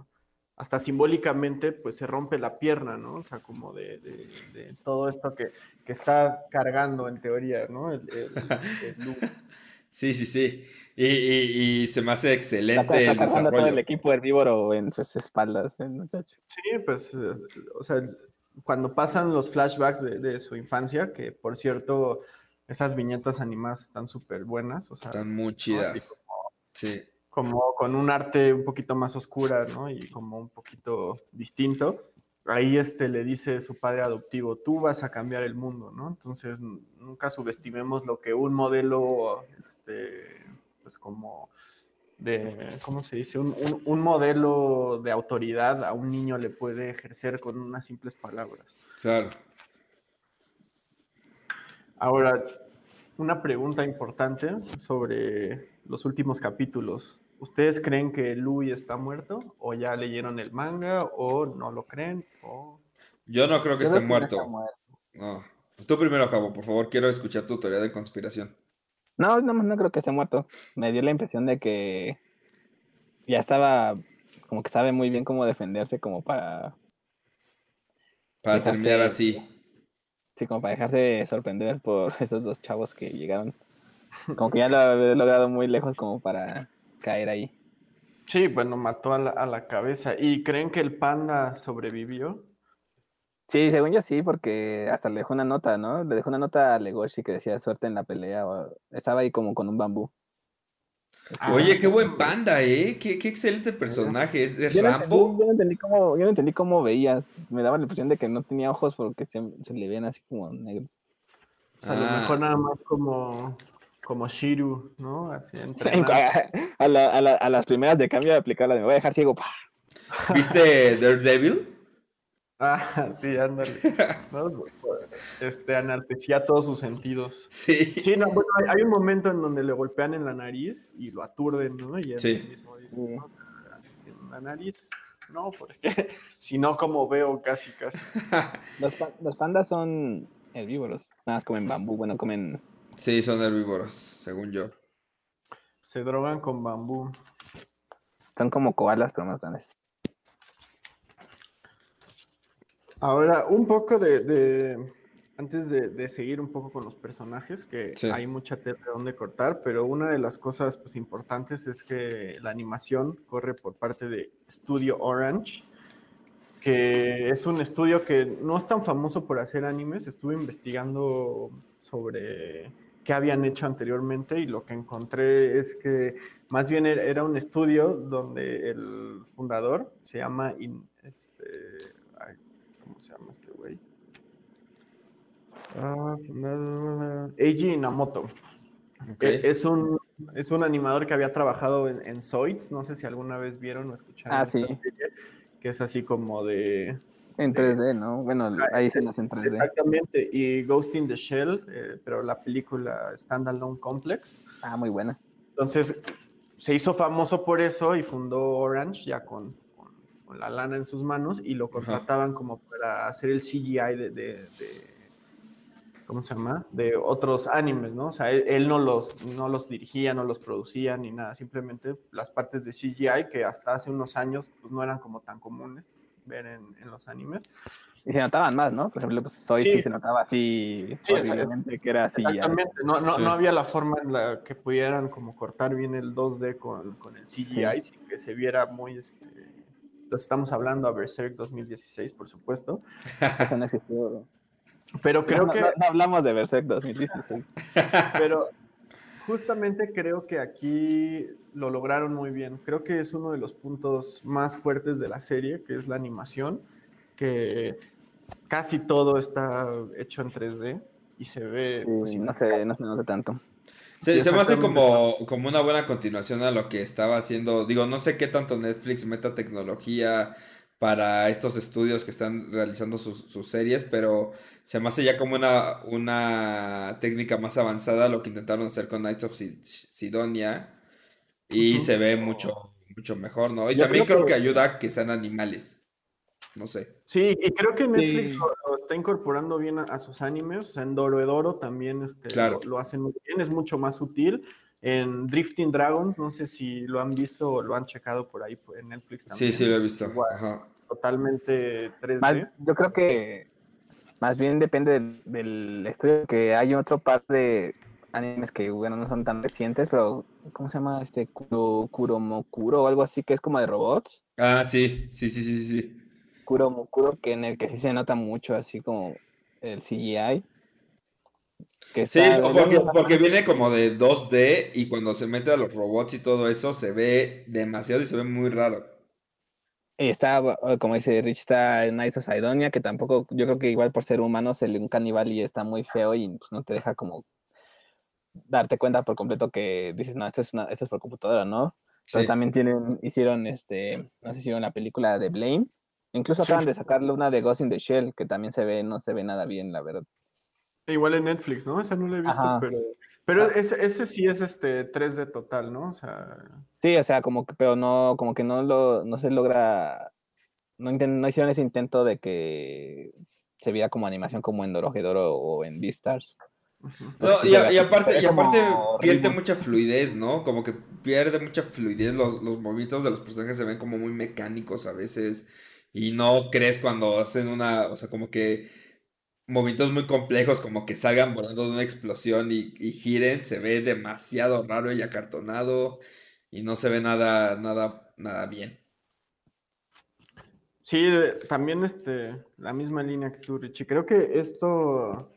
hasta simbólicamente, pues, se rompe la pierna, ¿no? O sea, como de, de- de todo esto que, que está cargando en teoría, ¿no? El, el-. Sí, sí, sí. Y, y- y se me hace Está, excelente está el cargando todo el desarrollo. equipo herbívoro en sus espaldas, el muchacho. Sí, pues, eh, o sea, cuando pasan los flashbacks de, de su infancia, que por cierto, esas viñetas animadas están súper buenas. O sea, Están muy chidas. Como, Sí. como con un arte un poquito más oscura, ¿no? Y como un poquito distinto. Ahí este le dice su padre adoptivo, tú vas a cambiar el mundo, ¿no? Entonces nunca subestimemos lo que un modelo, este, pues como de, ¿cómo se dice? Un, un- un modelo de autoridad a un niño le puede ejercer con unas simples palabras. Claro. Ahora, una pregunta importante sobre los últimos capítulos. ¿Ustedes creen que Louis está muerto? ¿O ya leyeron el manga? ¿O no lo creen? ¿O... Yo no creo que Yo esté no muerto. está muerto. No. Tú primero, Jabo, por favor, quiero escuchar tu teoría de conspiración. No, no, no creo que esté muerto. Me dio la impresión de que ya estaba, como que sabe muy bien cómo defenderse, como para, Para Dejarse- terminar así. sí, como para dejarse sorprender por esos dos chavos que llegaron. Como que ya lo había logrado muy lejos como para caer ahí. Sí, bueno, mató a la, a la cabeza. ¿Y creen que el panda sobrevivió? Sí, según yo sí, porque hasta le dejó una nota, ¿no? Le dejó una nota a Legoshi que decía suerte en la pelea. o- estaba ahí como con un bambú. Ah, Oye, qué buen panda, ¿eh? Qué, qué excelente personaje. ¿Es, es Yo no, Rambo? entendí, yo no entendí cómo, yo no entendí cómo veía. Me daba la impresión de que no tenía ojos porque se, se le ven así como negros. O sea, a lo Ah. mejor nada más como, como Shiru, ¿no? Así a, la- a la- a las primeras de cambio de aplicar la de me voy a dejar ciego. ¡pah! ¿Viste Daredevil? Ah, sí, ándale. ¿no? Este, anartesía todos sus sentidos. Sí. Sí, no, bueno, hay, hay un momento en donde le golpean en la nariz y lo aturden, ¿no? Y él Sí. mismo dice. "No, o sea, en la nariz, no, porque si no, como veo casi, casi. Los, pa- los pandas son herbívoros. Nada más comen bambú. Bueno, comen. Sí, son herbívoros, según yo. Se drogan con bambú. Son como koalas, pero más grandes. Ahora, un poco de, de- antes de, de seguir un poco con los personajes, que Sí. hay mucha tela de donde cortar, pero una de las cosas pues, importantes es que la animación corre por parte de Studio Orange, que es un estudio que no es tan famoso por hacer animes. Estuve investigando sobre qué habían hecho anteriormente y lo que encontré es que más bien era- un estudio donde el fundador se llama In- este, ay, ¿cómo se llama este güey? Ah, fundador- Eiji Inamoto. Ok. E- Es un, es un animador que había trabajado en, en Zoids, no sé si alguna vez vieron o escucharon. Ah, sí. serie, que es así como de... En 3D, ¿no? Bueno, hay escenas en 3D. Exactamente, y Ghost in the Shell, eh, pero la película Standalone Complex. Ah, muy buena. Entonces, se hizo famoso por eso y fundó Orange ya con, con- con la lana en sus manos y lo contrataban como para hacer el CGI de, de- de- ¿cómo se llama? De otros animes, ¿no? O sea, él, él no, los, no los dirigía, no los producía ni nada, simplemente las partes de CGI que hasta hace unos años pues, no eran como tan comunes ver en, en los animes. Y se notaban más, ¿no? Por ejemplo, pues Soy sí, Sí. se notaba así Sí, que era así. ya. Exactamente, no, no, Sí. no había la forma en la que pudieran como cortar bien el 2D con, con el CGI sin que se viera muy... Este... Entonces estamos hablando a Berserk 2016, por supuesto, Eso no existió. pero creo no, que... no- no hablamos de Berserk 2016. Pero justamente creo que aquí lo lograron muy bien. Creo que es uno de los puntos más fuertes de la serie, que es la animación, que casi todo está hecho en 3D y se ve... pues, Sí, no, se, no se nota tanto. Se, Sí, se me hace como, como una buena continuación a lo que estaba haciendo. Digo, no sé qué tanto Netflix meta tecnología para estos estudios que están realizando sus, sus series, pero se me hace ya como una, una técnica más avanzada lo que intentaron hacer con Knights of Sid- Sidonia y se ve mucho, mucho mejor, ¿no? Y Yo también creo creo que que- ayuda a que sean animales. No sé. Sí, y creo que Netflix Sí. lo, lo está incorporando bien a, a sus animes. O sea, en Doroedoro también este, Claro. lo, lo hacen muy bien, es mucho más sutil. En Drifting Dragons, no sé si lo han visto o lo han checado por ahí en Netflix también. Sí, sí lo he visto. Igual, Ajá. Totalmente 3D. Más- yo creo que más bien depende del, del estudio, que hay otro par de animes que, bueno, no son tan recientes, pero ¿cómo se llama? Este Kuro, Kuromokuro o algo así, que es como de robots. Ah, sí, sí, sí, sí, sí. Kuro Mukuro, que en el que sí se nota mucho, así como el CGI. Que sí, porque, porque, viene como de 2D y cuando se mete a los robots y todo eso se ve demasiado y se ve muy raro. Y está, como dice Rich, está Knights of Sidonia, que tampoco, yo creo que igual por ser humano se le un caníbal y está muy feo y pues, no te deja como darte cuenta por completo que dices, no, esto es, una, esto es por computadora, ¿no? Pero también tienen, hicieron, este, no sé si hicieron la película de Blame. Incluso acaban de sacarle una de Ghost in the Shell, que también se ve, no se ve nada bien, la verdad. E igual en Netflix, ¿no? Esa no la he visto, pero, pero ah. ese, ese, sí es este 3D total, ¿no? O sea... Sí, o sea, como que, pero no, como que no lo, no se logra, no, no hicieron ese intento de que se viera como animación como en Dorohedoro o en Beastars. No, y, aparte, y aparte pierde mucha fluidez, ¿no? Como que pierde mucha fluidez, los, los movimientos de los personajes se ven como muy mecánicos a veces y no crees cuando hacen una, o sea, como que movimientos muy complejos, como que salgan volando de una explosión y, giren, se ve demasiado raro y acartonado y no se ve nada, nada, nada bien. Sí, también este, la misma línea que tú, Richie. Creo que esto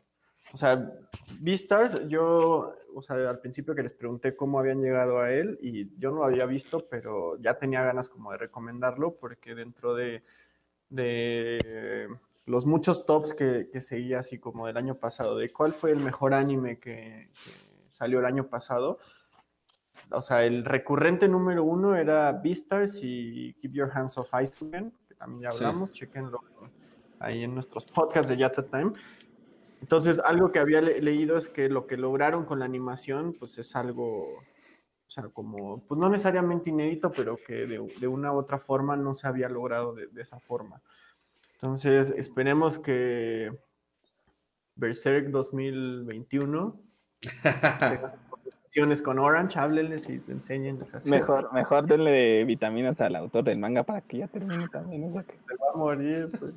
o sea, Beastars, yo, o sea, al principio que les pregunté cómo habían llegado a él y yo no lo había visto, pero ya tenía ganas como de recomendarlo porque dentro de, de los muchos tops que, que, seguía así como del año pasado, de cuál fue el mejor anime que, salió el año pasado, o sea, el recurrente número uno era Beastars y Keep Your Hands Off Ice Again, que también ya hablamos, chequenlo ahí en nuestros podcasts de Yata Time. Entonces, algo que había leído es que lo que lograron con la animación, pues es algo, o sea, como, pues no necesariamente inédito, pero que de, una u otra forma no se había logrado de, esa forma. Entonces, esperemos que Berserk 2021 con Orange, háblenles y enséñenles así. Mejor, mejor denle vitaminas al autor del manga para que ya termine también. Se va a morir, pues.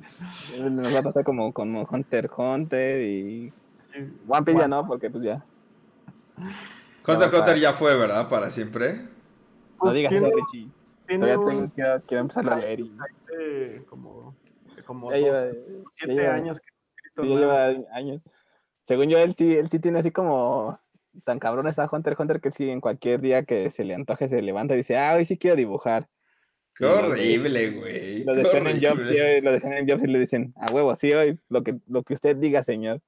Nos va a pasar como con Hunter Hunter y. One Piece ya no, porque pues ya. Hunter Hunter ya fue, ¿verdad? Para siempre. Pues no digas eso, Richie. Todavía tengo, quiero, quiero empezar a leer. Y... Como, como dos, siete años que sí, lleva años. Según yo, él sí, él sí tiene así como tan cabrón está Hunter Hunter que si en cualquier día que se le antoje se levanta y dice, ah, hoy sí quiero dibujar. Qué horrible, güey. Lo decían en Jobs, lo en Jobs y le dicen, a huevo, sí, hoy, lo que, lo que usted diga, señor.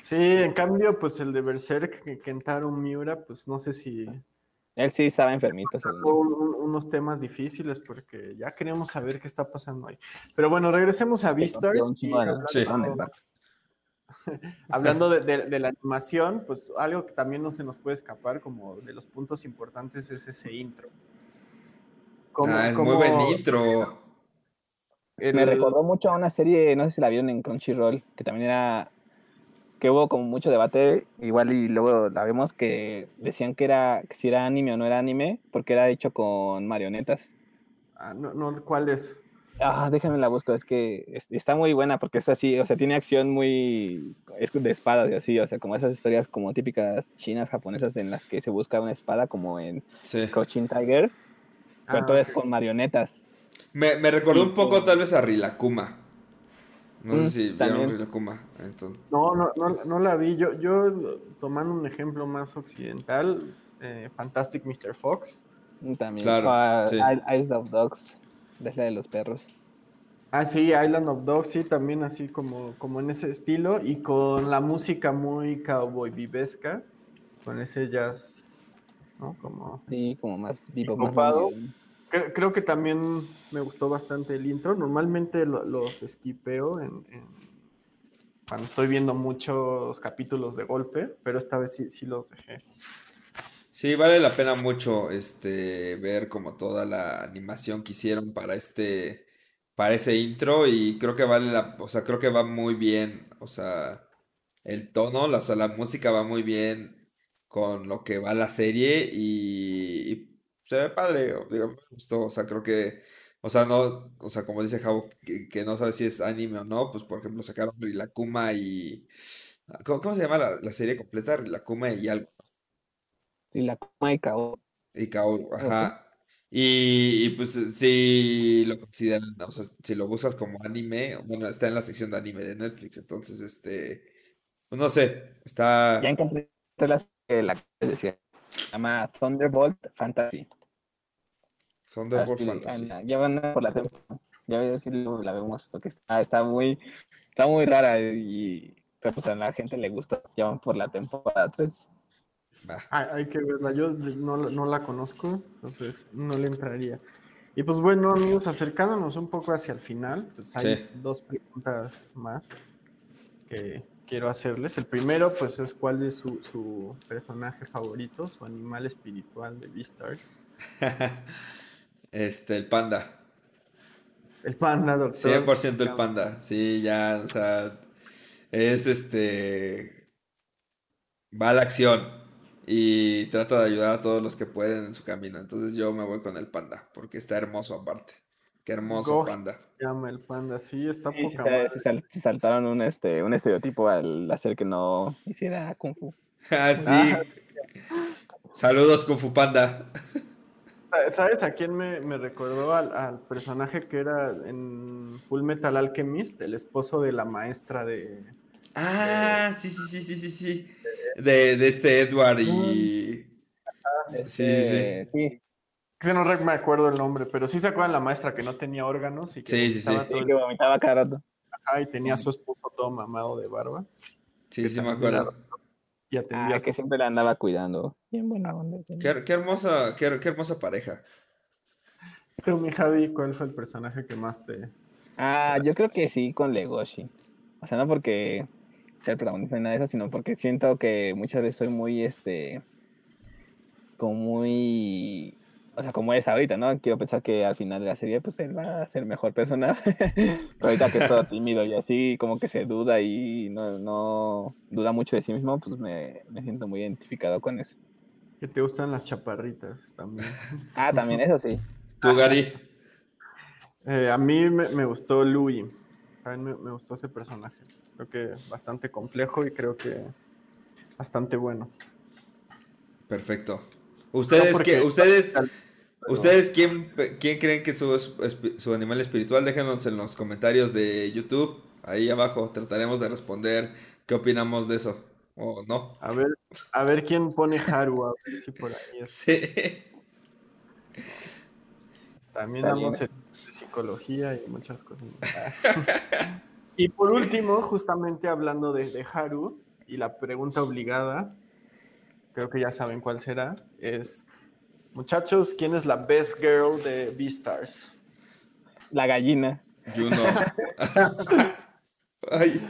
Sí, en cambio, pues el de Berserk, Kentaro Miura, pues no sé si... Él sí estaba enfermito. unos temas difíciles porque ya queríamos saber qué está pasando ahí. Pero bueno, regresemos a Vistar. Sí. Hablando de, la animación, pues algo que también no se nos puede escapar como de los puntos importantes es ese intro. ah, es muy buen intro. Me recordó mucho a una serie, no sé si la vieron en Crunchyroll, que también era, que hubo como mucho debate, igual y luego la vemos que decían que era, que si era anime o no era anime, porque era hecho con marionetas. Ah, no, no, ¿cuál es? Ah, déjame la busco, es que está muy buena porque es así, o sea, tiene acción muy es de espadas y así, o sea, como esas historias como típicas chinas, japonesas en las que se busca una espada como en sí. Tiger, pero ah, todo es con marionetas. Me, me recordó un poco tal vez a Rilakuma. No sé mm, si vieron Rilakuma. Entonces. No, no, no, no, la vi. Yo, yo tomando un ejemplo más occidental, eh, Fantastic Mr. Fox. También. Claro, sí. of Dogs de los perros. Ah, sí, Island of Dogs, sí, también así como, como en ese estilo y con la música muy cowboy vivesca, con ese jazz, ¿no? Como, sí, como más vivo, Creo, que también me gustó bastante el intro. Normalmente los esquipeo en, cuando estoy viendo muchos capítulos de golpe, pero esta vez sí, sí los dejé. Sí, vale la pena mucho este ver como toda la animación que hicieron para este para ese intro y creo que vale la, o sea, creo que va muy bien, o sea, el tono, la, la música va muy bien con lo que va la serie y, se ve padre, digo, me gustó, o sea, creo que o sea, no, o sea, como dice Javo, que, no sabe si es anime o no, pues por ejemplo sacaron Rilakuma y ¿cómo, cómo se llama la, la serie completa? Rilakuma y algo y la Kuma y Kaoru. Y Kaoru, ajá. Y, y, pues si lo consideran, o sea, si lo buscas como anime, bueno, está en la sección de anime de Netflix, entonces, este, pues no sé, está... Ya encontré la, la que decía, se llama Thunderbolt Fantasy. Thunderbolt Fantasy. anda, Ya van por la temporada. Ya voy a decir la vemos porque está, está muy está muy rara y pero, pues a la gente le gusta. Ya van por la temporada 3. Va. Hay, hay que verla, yo no, no la conozco, entonces no le entraría. Y pues bueno, amigos, acercándonos un poco hacia el final, pues hay Sí. dos preguntas más que quiero hacerles. El primero, pues es cuál es su, su personaje favorito, su animal espiritual de Beastars. Este, el panda. El panda, doctor. 100% el panda. Sí, ya, o sea, es este. Va a la acción y trata de ayudar a todos los que pueden en su camino. Entonces yo me voy con el panda, porque está hermoso aparte. Qué hermoso Go. panda. Se llama el panda, sí, está Sí, poca se, madre. se sal- se saltaron un este un estereotipo al hacer que no hiciera kung fu. Ah, sí. Saludos, Kung Fu Panda. Sa- ¿Sabes a quién me, me recordó? Al, al personaje que era en Full Metal Alchemist, el esposo de la maestra de... Ah, sí, sí, sí, sí, sí, sí. De, de este Edward y. Este, sí. Que no me acuerdo el nombre, pero sí se acuerdan la maestra que no tenía órganos y que Sí, sí, sí. vomitaba Sí, todo el que vomitaba cada rato. Ajá, y tenía a su esposo todo mamado de barba Sí, sí, me acuerdo. y atendía Ah, su... que siempre la andaba cuidando. Bien buena onda. Qué, qué hermosa, qué, qué hermosa pareja. Tú, mi Javi, ¿cuál fue el personaje que más te... Ah, yo creo que sí con Legoshi. O sea, no porque sea el protagonista ni nada de eso, sino porque siento que muchas veces soy muy, este, como muy, o sea, como es ahorita, ¿no? Quiero pensar que al final de la serie, pues él va a ser mejor persona. Pero ahorita que es todo tímido y así, como que se duda y no, no duda mucho de sí mismo, pues me, me siento muy identificado con eso. que te gustan las chaparritas también? Ah, también eso sí. Tú, Gary. Eh, a mí me, me gustó Louis. A mí me, me gustó ese personaje. Creo que bastante complejo y creo que bastante bueno. Perfecto. Ustedes, porque- qué, ustedes, ustedes quién, quién creen que es su, su animal espiritual? Déjenos en los comentarios de YouTube. Ahí abajo trataremos de responder qué opinamos de eso. O no. A ver, a ver quién pone Haru, a ver si por ahí es. Sí. También damos psicología y muchas cosas. y por último, justamente hablando de, de Haru, y la pregunta obligada, creo que ya saben cuál será, es, muchachos, ¿quién es la best girl de Beastars? La gallina. Juno. Ay,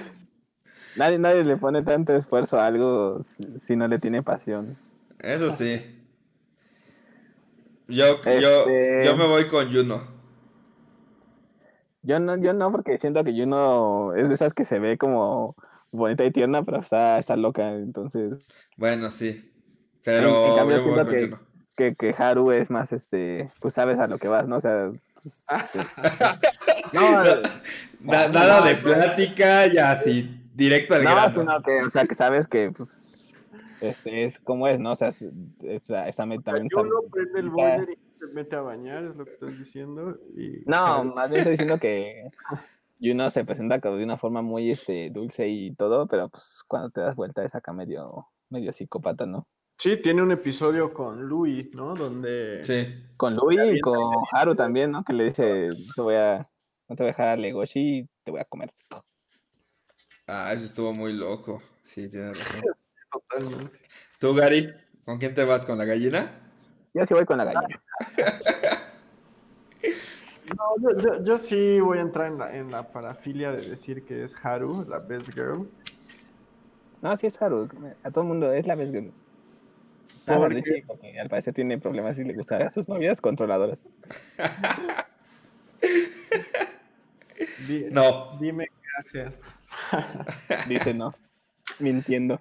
Nadie, nadie le pone tanto esfuerzo a algo si, si no le tiene pasión. eso sí. Yo, yo, Este- yo me voy con Juno. Yo no, yo no, porque siento que Juno es de esas que se ve como bonita y tierna, pero está, está loca. Entonces, Bueno, sí. Pero En- en cambio, yo me voy siento con que- Juno. Que, que Haru es más, este, pues sabes a lo que vas, ¿no? O sea, pues. No, Na- No, nada no, de no. plática y así, directo al no, grano. sino que, o sea, que sabes que, pues, este, es como es, ¿no? O sea, es, es- está también yo sabe- no prende el ya- boiler y se mete a bañar, es lo que estás diciendo. Y No, más bien estoy diciendo que Juno se presenta como de una forma muy, este, dulce y todo, pero, pues, cuando te das vuelta es acá medio, medio psicópata, ¿no? Sí, tiene un episodio con Louis, ¿no? Donde Sí. Con Louis y con Haru también, ¿no? Que le dice, te voy a, no te voy a dejar a Legoshi y te voy a comer. Ah, eso estuvo muy loco. Sí, tienes razón. totalmente. ¿Tú, Gary? ¿Con quién te vas? ¿Con la gallina? Yo sí voy con la gallina. No, yo, yo- yo sí voy a entrar en la, en la parafilia de decir que es Haru, la best girl. No, sí es Haru. A todo el mundo es la vez que... Ah, ¿Por Richie, porque al parecer tiene problemas y le gustan a sus novias controladoras. No. Dime qué hacer. Dice no. Mintiendo.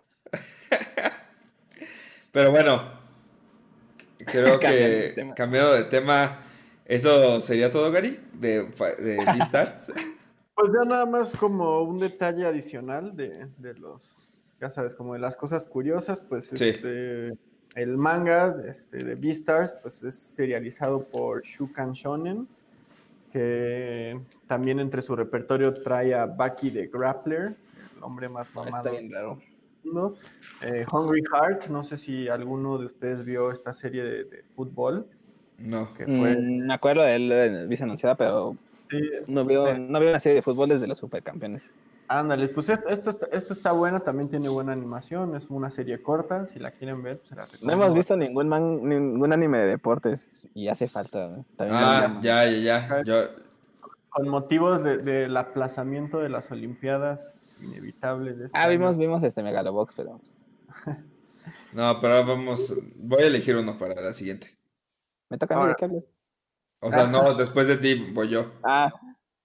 Pero bueno, creo de que tema. cambiando de tema, ¿eso sería todo, Gary? De, de Beastars. Pues ya nada más como un detalle adicional de, de los, ya sabes, como de las cosas curiosas, pues Sí. este, el manga este, de Beastars pues es serializado por Shukan Shonen, que también entre su repertorio trae a Baki de Grappler, el hombre más Ah, mamado Está bien mundo. Eh, Hungry Heart, no sé si alguno de ustedes vio esta serie de, de fútbol, No. que fue... Mm, me acuerdo de él, eh, viste anunciada, pero sí, no veo, no veo una serie de fútbol desde los supercampeones. Ándale, pues esto, esto, está, esto está bueno, también tiene buena animación, es una serie corta, si la quieren ver, pues se la No hemos visto ningún man- ningún anime de deportes y hace falta. me Ah, ya, ya, ya. Yo, Con motivos de- del aplazamiento de las Olimpiadas inevitables de este Ah, vimos, año. vimos este Megalobox, pero pues, no, pero ahora vamos. Voy a elegir uno para la siguiente. me toca a mí Ahora. de qué hables. O sea, no, después de ti voy yo. Ah,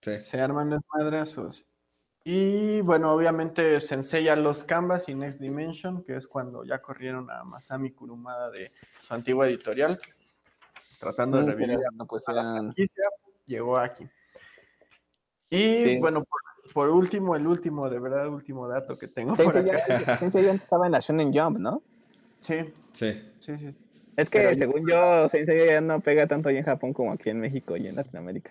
Sí. Se arman los madrazos. Y bueno, obviamente se enseña los Canvas y Next Dimension, que es cuando ya corrieron a Masami Kurumada de su antigua editorial, tratando de mm, revivir no a la franquicia, llegó aquí. Y Sí. bueno, por, por último, el último, de verdad, último dato que tengo por Sensei acá. ya, Sensei ya estaba en la Shonen Jump, ¿no? Sí, Sí. sí, sí. Es que Pero yo- según yo, Sensei ya no pega tanto ahí en Japón como aquí en México y en Latinoamérica.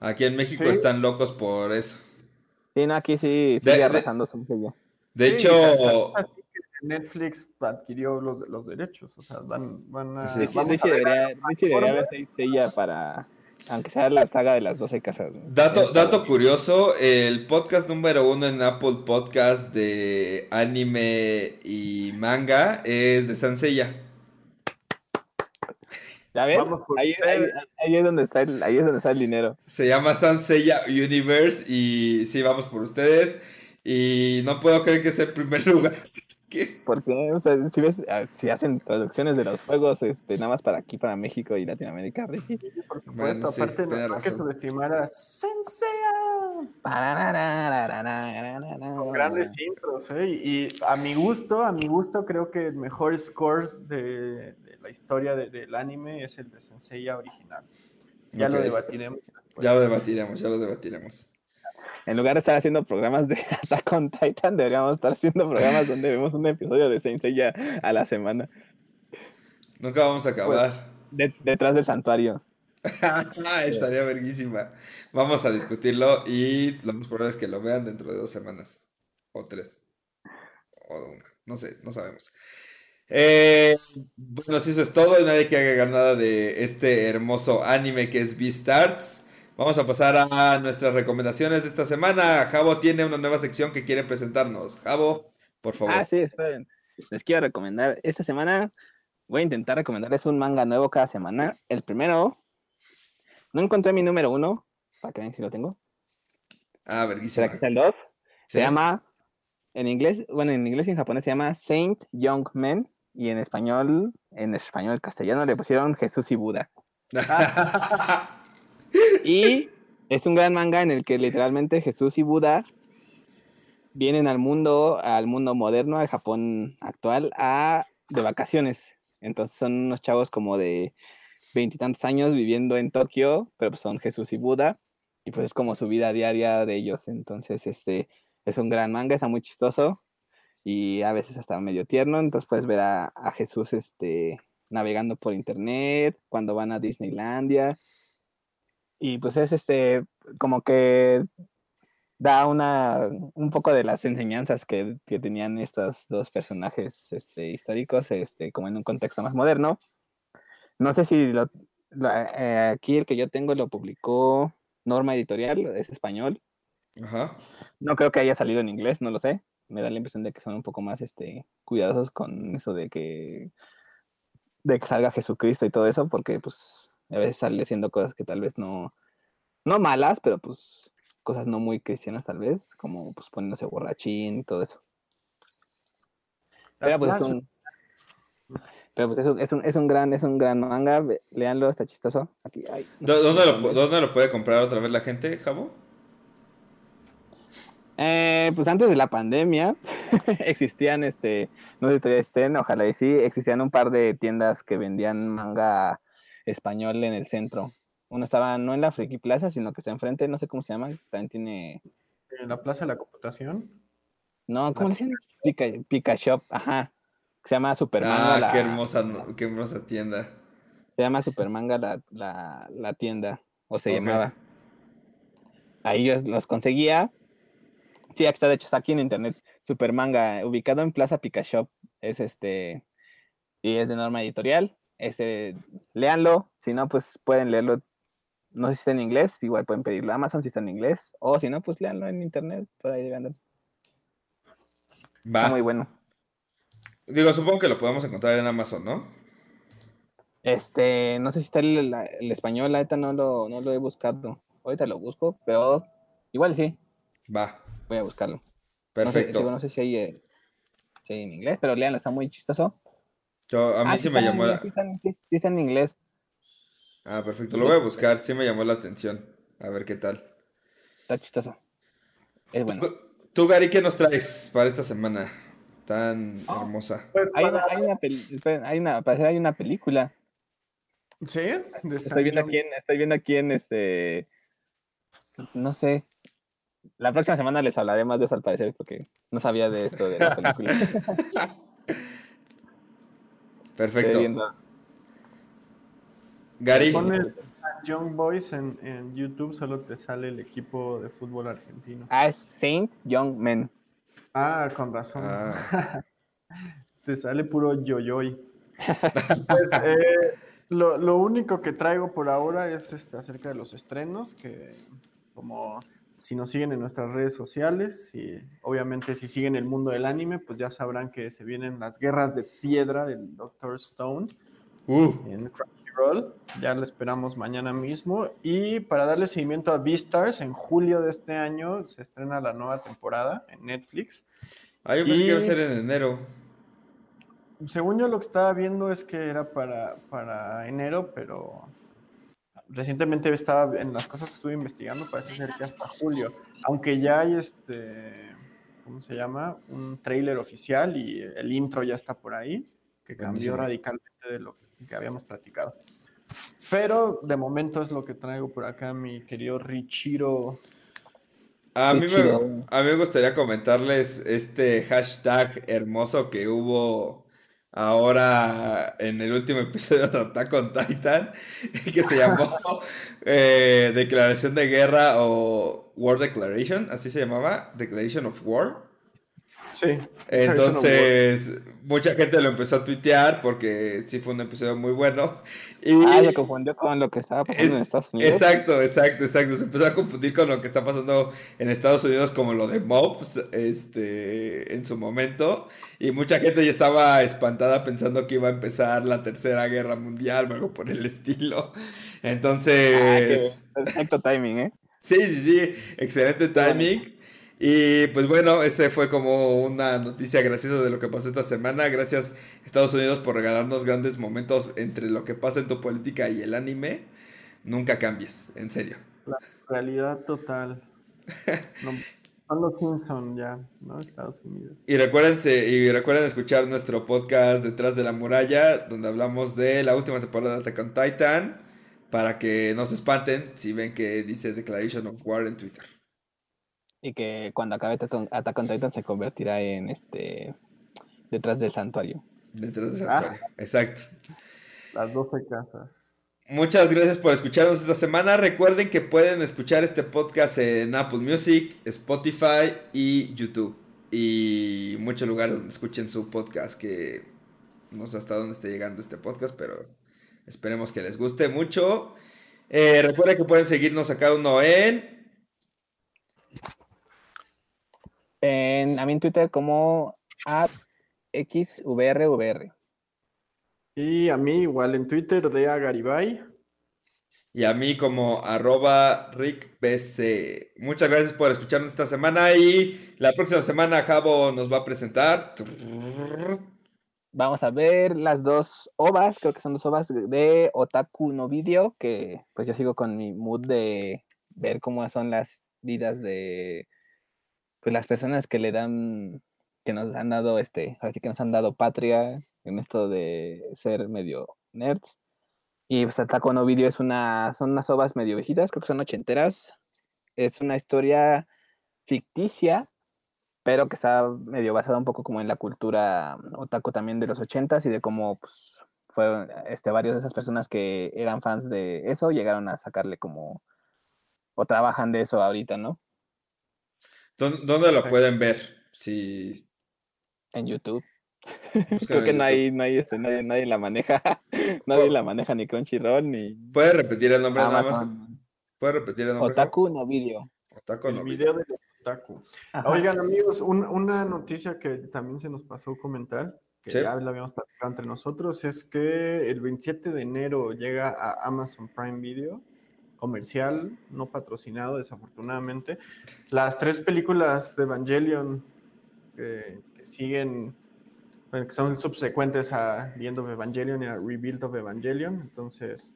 Aquí en México Sí. están locos por eso. Sí, no, aquí sí De- sigue de- arrasando. De Sí, hecho, Netflix adquirió los, los derechos, o sea, van, van a... Sí, sí, vamos Richie a ver debería, debería Sensei ya para, aunque sea la saga de las 12 casas. dato, Está dato curioso, el podcast número uno en Apple Podcast de anime y manga es de Sansella. ¿Ya ves? Vamos por Ahí, ahí- ustedes. ahí es donde está el, ahí es donde está el dinero. Se llama Sansella Universe y sí, vamos por ustedes. Y no puedo creer que es el primer lugar. ¿Qué? Porque, o sea, si ves, ah, si hacen traducciones de los juegos, este, nada más para aquí, para México y Latinoamérica, por supuesto, Bueno, sí, aparte no hay que subestimar a Sensei con grandes intros, ¿eh? Y, a mi gusto, a mi gusto creo que el mejor score de la historia de- del anime es el de Sensei original. Ya lo debatiremos. después. Ya lo debatiremos, ya lo debatiremos. En lugar de estar haciendo programas de Attack on Titan, deberíamos estar haciendo programas donde vemos un episodio de Saint Seiya a la semana. Nunca vamos a acabar. De- detrás del santuario. Ah, estaría verguísima. Vamos a discutirlo y lo más probable es que lo vean dentro de dos semanas. O tres. O una. No sé, no sabemos. Eh, bueno, si eso es todo, nadie que agregar nada de este hermoso anime que es Beastars. Vamos a pasar a nuestras recomendaciones de esta semana. Javo tiene una nueva sección que quiere presentarnos. Javo, por favor. Ah, sí, esperen. Les quiero recomendar. Esta semana voy a intentar recomendarles un manga nuevo cada semana. El primero, no encontré mi número uno, para que vean si lo tengo. Ah, ¿Será verguísima. que está el dos? Sí. Se llama, en inglés, bueno, en inglés y en japonés se llama Saint Young Men. Y en español, en español castellano le pusieron Jesús y Buda. Y es un gran manga en el que literalmente Jesús y Buda vienen al mundo, al mundo moderno, al Japón actual, a, de vacaciones. Entonces son unos chavos como de veintitantos años viviendo en Tokio, pero pues son Jesús y Buda, y pues es como su vida diaria de ellos. Entonces, este es un gran manga, está muy chistoso y a veces hasta medio tierno. Entonces puedes ver a, a Jesús este, navegando por internet, cuando van a Disneylandia. Y pues es este, como que da una, un poco de las enseñanzas que, que tenían estos dos personajes este, históricos, este, como en un contexto más moderno. No sé si lo, lo- eh, aquí el que yo tengo lo publicó Norma Editorial, es español. Ajá. No creo que haya salido en inglés, no lo sé. Me da la impresión de que son un poco más este, cuidadosos con eso de que, de que salga Jesucristo y todo eso, porque pues a veces sale haciendo cosas que tal vez no, no malas, pero pues cosas no muy cristianas tal vez, como pues poniéndose borrachín y todo eso. Pero pues es un, pero pues es un, es un, es un gran, es un gran manga, léanlo, está chistoso. Aquí, ay, no ¿Dó- sé ¿Dónde lo, dónde lo puede comprar otra vez la gente, Javo? Eh, pues antes de la pandemia existían, este, no sé si todavía estén, ojalá y sí, existían un par de tiendas que vendían manga español en el centro. Uno estaba no en la Friki Plaza, sino que está enfrente, no sé cómo se llama, también tiene, En la Plaza de la Computación. no, ¿cómo le decían? Pika, Pika Shop, ajá. Se llama Supermanga. Ah, la- qué hermosa, qué hermosa tienda. Se llama Supermanga la, la, la tienda. O se llamaba. Ahí yo los conseguía. Sí, aquí está, de hecho, está aquí en internet. Supermanga, ubicado en Plaza Picashop. Es este. Y es de norma editorial. Este, léanlo. Si no, pues pueden leerlo. No sé si está en inglés. Igual pueden pedirlo a Amazon si está en inglés. O si no, pues léanlo en internet. Por ahí debe andar. Va. Está muy bueno. Digo, supongo que lo podemos encontrar en Amazon, ¿no? Este, no sé si está el, la- el español, neta no lo, no lo he buscado. Ahorita lo busco, pero igual sí, Va. Voy a buscarlo. No sé, Perfecto. digo, no sé si hay, eh, si hay en inglés, pero léanlo, está muy chistoso. Yo, a mí Ah, sí me llamó la... sí está en- sí- está en inglés. Ah, perfecto. Lo voy a buscar. Sí me llamó la atención. A ver qué tal. Está chistoso. Es bueno. Tú, Gary, ¿qué nos traes para esta semana tan Ah. hermosa? Pues Hay una, para- hay una, esperen, hay una, parece hay una película. Sí, de Estoy viendo aquí en, estoy viendo aquí en este, no sé. La próxima semana les hablaré más de eso al parecer, porque no sabía de esto de la película. Perfecto. Gary, Pones San Young Boys en, en YouTube, solo te sale el equipo de fútbol argentino. Ah, es Saint Young Men. Ah, con razón. Ah. Te sale puro yoyoy. Pues, eh, lo, lo único que traigo por ahora es este, acerca de los estrenos, que como si nos siguen en nuestras redes sociales, y obviamente si siguen el mundo del anime, pues ya sabrán que se vienen las guerras de piedra del Doctor Stone uh, en Crunchyroll. Ya lo esperamos mañana mismo. Y para darle seguimiento a Beastars, en julio de este año se estrena la nueva temporada en Netflix. ah, yo pensé que iba a Y- ser en enero. Según yo lo que estaba viendo es que era para, para enero, pero recientemente estaba en las cosas que estuve investigando, parece ser que hasta julio. Aunque ya hay este, ¿cómo se llama? Un tráiler oficial y el intro ya está por ahí, que cambió Buenísimo. radicalmente de lo que habíamos platicado. Pero de momento es lo que traigo por acá, mi querido Richiro. A mí, me, a mí me gustaría comentarles este hashtag hermoso que hubo ahora en el último episodio de Attack on Titan, que se llamó eh, Declaración de Guerra o War Declaration, así se llamaba, Declaration of War. Sí. Entonces, mucha gente lo empezó a tuitear porque sí fue un episodio muy bueno. Y... Ah, se confundió con lo que estaba pasando en Es- Estados Unidos. Exacto, exacto, exacto. Se empezó a confundir con lo que está pasando en Estados Unidos como lo de Mobs, este, en su momento. Y mucha gente ya estaba espantada pensando que iba a empezar la tercera guerra mundial o algo por el estilo. Ah, Entonces, perfecto timing, ¿eh? sí, sí, sí, excelente timing. Y pues bueno, ese fue como una noticia graciosa de lo que pasó esta semana. Gracias Estados Unidos por regalarnos grandes momentos entre lo que pasa en tu política y el anime. Nunca cambies, en serio. Realidad total. No, son los Simpson ya, ¿no? Estados Unidos. Y recuérdense, y recuerden escuchar nuestro podcast Detrás de la Muralla, donde hablamos de la última temporada de Attack on Titan, para que no se espanten si ven que dice Declaration of War en Twitter. Y que cuando acabe Attack on- Titan se convertirá en este detrás del santuario. Detrás del Ah. santuario. Exacto. Las 12 casas. Muchas gracias por escucharnos esta semana. Recuerden que pueden escuchar este podcast en Apple Music, Spotify y YouTube. Y muchos lugares donde escuchen su podcast, que no sé hasta dónde esté llegando este podcast, pero esperemos que les guste mucho. Eh, recuerden que pueden seguirnos a cada uno en... En, a mí en Twitter como XVRVR. Y a mí igual en Twitter de Agaribay. Y a mí como arroba RickBC. Muchas gracias por escucharnos esta semana y la próxima semana Javo nos va a presentar... Vamos a ver las dos ovas, creo que son dos ovas de Otaku no Video, que pues yo sigo con mi mood de ver cómo son las vidas de pues las personas que le dan, que nos han dado este, ahora que nos han dado patria en esto de ser medio nerds. Y pues Otaku no Video es una, son unas ovas medio viejitas, creo que son ochenteras. Es una historia ficticia pero que está medio basada un poco como en la cultura otaku también de los ochentas y de cómo pues, fue este, varios de esas personas que eran fans de eso llegaron a sacarle como o trabajan de eso ahorita, ¿no? ¿Dónde lo pueden ver? Si... En YouTube. Creo que no hay, no hay este, nadie, nadie la maneja. nadie la maneja ni Crunchyroll ni. ¿Puedes repetir el nombre nada más? ¿Puedes repetir el nombre? Otaku no video. Otaku no video. de Otaku. Oigan, amigos, una noticia que también se nos pasó comentar, que ya la habíamos platicado entre nosotros, es que el 27 de enero llega a Amazon Prime Video comercial, no patrocinado, desafortunadamente. Las tres películas de Evangelion que, siguen, que son subsecuentes a The End of Evangelion y a Rebuild of Evangelion. Entonces,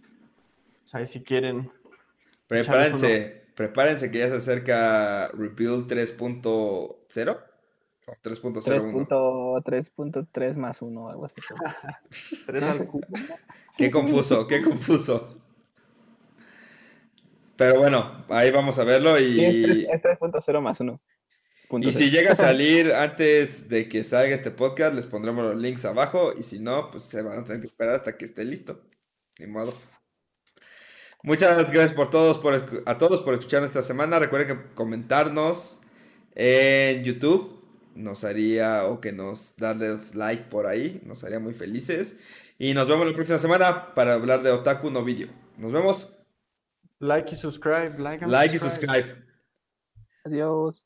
pues, ahí si quieren. Prepárense, prepárense que ya se acerca Rebuild 3.0 o 3.01. 3.3 más 1, algo así. 3 al cubo. Qué confuso, qué confuso. Pero bueno, ahí vamos a verlo y... Es 3.0 más 1. Y si llega a salir antes de que salga este podcast, les pondremos los links abajo. Y si no, pues se van a tener que esperar hasta que esté listo. Ni modo. Muchas gracias por todos, por, a todos por escuchar esta semana. Recuerden que comentarnos en YouTube nos haría, o que nos darles like por ahí, nos haría muy felices. Y nos vemos la próxima semana para hablar de Otaku no Video. Nos vemos. Like y subscribe. Like, and like y subscribe. Adiós.